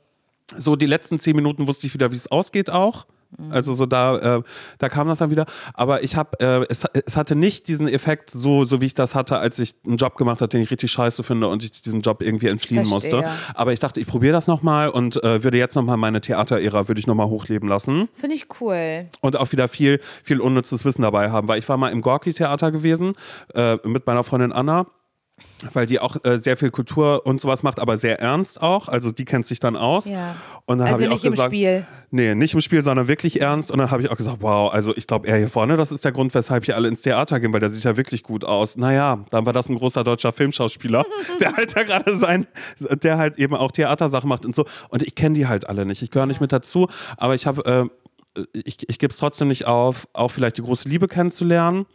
so die letzten zehn Minuten wusste ich wieder, wie es ausgeht auch. Mhm. Also so da, äh, da kam das dann wieder. Aber ich habe, äh, es, es hatte nicht diesen Effekt, so, so wie ich das hatte, als ich einen Job gemacht habe, den ich richtig scheiße finde und ich diesem Job irgendwie entfliehen Verstehe. musste. Aber ich dachte, ich probiere das nochmal und äh, würde jetzt nochmal meine Theaterära, würde ich nochmal hochleben lassen Finde ich cool. und auch wieder viel, viel unnützes Wissen dabei haben, weil ich war mal im Gorki-Theater gewesen äh, mit meiner Freundin Anna. Weil die auch äh, sehr viel Kultur und sowas macht, aber sehr ernst auch. Also die kennt sich dann aus. Ja. Und dann Also habe ich auch nicht im gesagt, Spiel. Nee, nicht im Spiel, sondern wirklich ernst. Und dann habe ich auch gesagt, wow, also ich glaube, er hier vorne, das ist der Grund, weshalb hier alle ins Theater gehen, weil der sieht ja wirklich gut aus. Naja, dann war das ein großer deutscher Filmschauspieler, [LAUGHS] der halt da gerade sein, der halt eben auch Theatersachen macht und so. Und ich kenne die halt alle nicht. Ich gehöre nicht mit dazu, aber ich habe, äh, ich, ich gebe es trotzdem nicht auf, auch vielleicht die große Liebe kennenzulernen.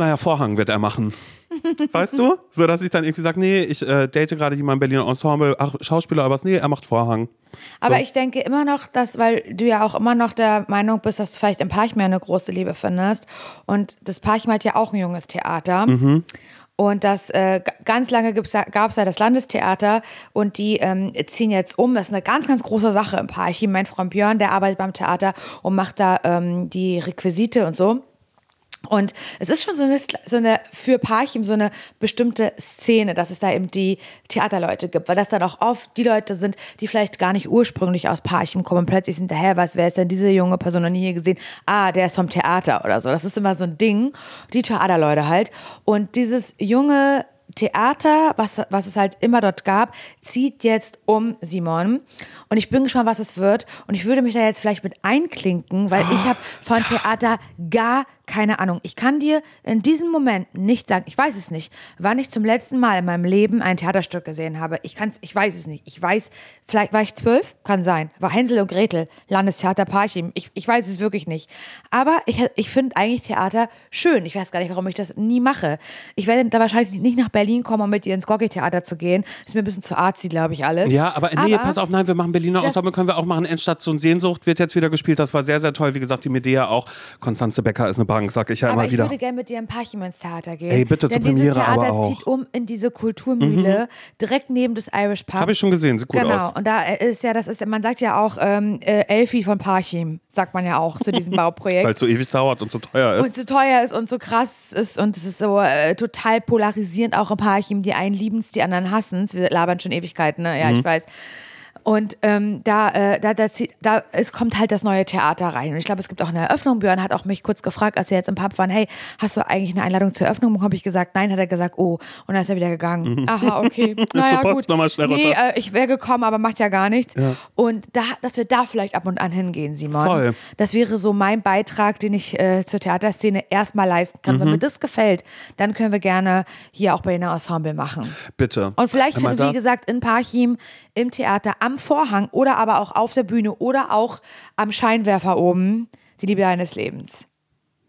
Naja, Vorhang wird er machen. [LAUGHS] Weißt du? So dass ich dann irgendwie sage, nee, ich äh, date gerade jemanden im Berliner Ensemble, ach, Schauspieler, aber was, nee, er macht Vorhang. Aber So. ich denke immer noch, dass, weil du ja auch immer noch der Meinung bist, dass du vielleicht im Parchim eine große Liebe findest. Und das Parchim hat ja auch ein junges Theater. Mhm. Und das äh, ganz lange gab es ja das Landestheater und die ähm, ziehen jetzt um. Das ist eine ganz, ganz große Sache im Parchim. Mein Freund Björn, der arbeitet beim Theater und macht da ähm, die Requisite und so. Und es ist schon so eine, so eine für Parchim so eine bestimmte Szene, dass es da eben die Theaterleute gibt, weil das dann auch oft die Leute sind, die vielleicht gar nicht ursprünglich aus Parchim kommen und plötzlich sind daher, was, wer ist denn diese junge Person noch nie hier gesehen? Ah, der ist vom Theater oder so. Das ist immer so ein Ding. Die Theaterleute halt. Und dieses junge Theater, was, was es halt immer dort gab, zieht jetzt um Simon. Und ich bin gespannt, was es wird. Und ich würde mich da jetzt vielleicht mit einklinken, weil ich habe von Theater gar keine Ahnung. Ich kann dir in diesem Moment nicht sagen, ich weiß es nicht, wann ich zum letzten Mal in meinem Leben ein Theaterstück gesehen habe. Ich kann's, ich weiß es nicht. Ich weiß, vielleicht war ich zwölf, kann sein. War Hänsel und Gretel, Landestheater Parchim. Ich, ich weiß es wirklich nicht. Aber ich, ich finde eigentlich Theater schön. Ich weiß gar nicht, warum ich das nie mache. Ich werde da wahrscheinlich nicht nach Berlin kommen, um mit dir ins Gorki-Theater zu gehen. Ist mir ein bisschen zu artsy, glaube ich, alles. Ja, aber nee, Aber- pass auf, nein, wir machen Berliner Ensemble, können wir auch machen. Endstation Sehnsucht wird jetzt wieder gespielt. Das war sehr, sehr toll. Wie gesagt, die Medea auch. Konstanze Becker ist eine Bank, sag ich ja Aber immer ich wieder. würde gerne mit dir in Parchim ins Theater gehen. Ey, bitte zur dieses Premiere Theater aber auch. Mhm. zieht um in diese Kulturmühle, direkt neben das Irish Pub. Habe ich schon gesehen, sieht gut genau. aus. Und da ist ja, das ist, man sagt ja auch ähm, äh, Elfi von Parchim, sagt man ja auch zu diesem [LAUGHS] Bauprojekt. Weil es so ewig dauert und so teuer ist. und so teuer ist und so krass ist und es ist so äh, total polarisierend auch im Parchim. Die einen lieben es, die anderen hassen es. Wir labern schon Ewigkeiten, ne? Ja, Mhm. ich weiß. Und ähm, da, äh, da, da, da es kommt halt das neue Theater rein. Und ich glaube, es gibt auch eine Eröffnung. Björn hat auch mich kurz gefragt, als wir jetzt im Pub waren, hey, hast du eigentlich eine Einladung zur Eröffnung bekommen? Hab ich gesagt, nein, hat er gesagt, oh. Und dann ist er wieder gegangen. Aha, okay. [LAUGHS] Naja, Post gut. nochmal schnell nee, runter. äh, ich wäre gekommen, aber macht ja gar nichts. Und da, dass wir da vielleicht ab und an hingehen, Simon. Voll. Das wäre so mein Beitrag, den ich äh, zur Theaterszene erstmal leisten kann. Mhm. Wenn mir das gefällt, dann können wir gerne hier auch bei einer Ensemble machen. Bitte. Und vielleicht wie gesagt, in Parchim im Theater am Vorhang oder aber auch auf der Bühne oder auch am Scheinwerfer oben die Liebe deines Lebens.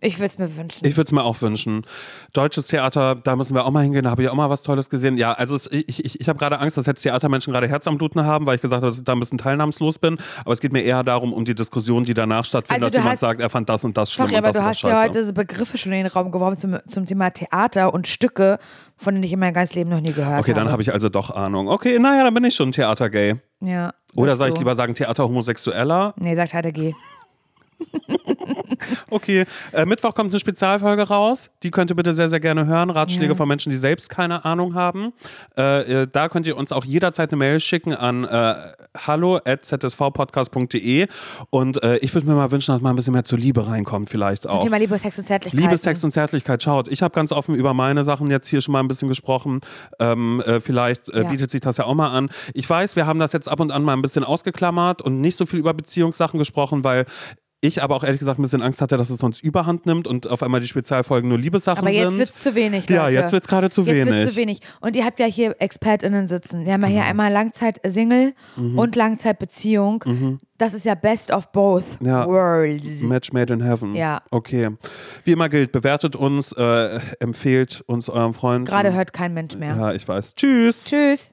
Ich würde es mir wünschen. Ich würde es mir auch wünschen. Deutsches Theater, da müssen wir auch mal hingehen, da habe ich auch mal was Tolles gesehen. Ja, also es, ich, ich, ich habe gerade Angst, dass jetzt Theatermenschen gerade Herz am Bluten haben, weil ich gesagt habe, dass ich da ein bisschen teilnahmslos bin. Aber es geht mir eher darum, um die Diskussion, die danach stattfindet, Also dass jemand hast- sagt, er fand das und das schlimm Sorry, und aber das du hast ja heute so Begriffe schon in den Raum geworfen zum, zum Thema Theater und Stücke, von denen ich in meinem ganzen Leben noch nie gehört Okay, habe. dann habe ich also doch Ahnung. Okay, naja, dann bin ich schon Theater-Gay. Ja. Oder soll ich lieber sagen Theater-Homosexueller? Nee, sagt G. [LAUGHS] [LAUGHS] Okay, äh, Mittwoch kommt eine Spezialfolge raus. Die könnt ihr bitte sehr, sehr gerne hören. Ratschläge Ja. von Menschen, die selbst keine Ahnung haben. Äh, da könnt ihr uns auch jederzeit eine Mail schicken an äh, hallo.zsvpodcast.de und äh, ich würde mir mal wünschen, dass mal ein bisschen mehr zur Liebe reinkommt vielleicht Zum auch. Thema Liebe, Sex und Zärtlichkeit. Liebe, Sex und Zärtlichkeit. Schaut, ich habe ganz offen über meine Sachen jetzt hier schon mal ein bisschen gesprochen. Ähm, äh, vielleicht äh, Ja. bietet sich das ja auch mal an. Ich weiß, wir haben das jetzt ab und an mal ein bisschen ausgeklammert und nicht so viel über Beziehungssachen gesprochen, weil ich aber auch ehrlich gesagt ein bisschen Angst hatte, dass es sonst überhand nimmt und auf einmal die Spezialfolgen nur Liebessachen Aber jetzt sind. wird es zu wenig, Leute. ja, jetzt wird es gerade zu Jetzt wenig. wird zu wenig. Und ihr habt ja hier ExpertInnen sitzen. Wir haben ja hier einmal Langzeit-Single Mhm. und Langzeitbeziehung. Das ist ja best of both Ja. worlds. Match made in heaven. Ja. Okay. Wie immer gilt, bewertet uns, äh, empfehlt uns eurem Freund. Gerade hört kein Mensch mehr. Ja, ich weiß. Tschüss. Tschüss.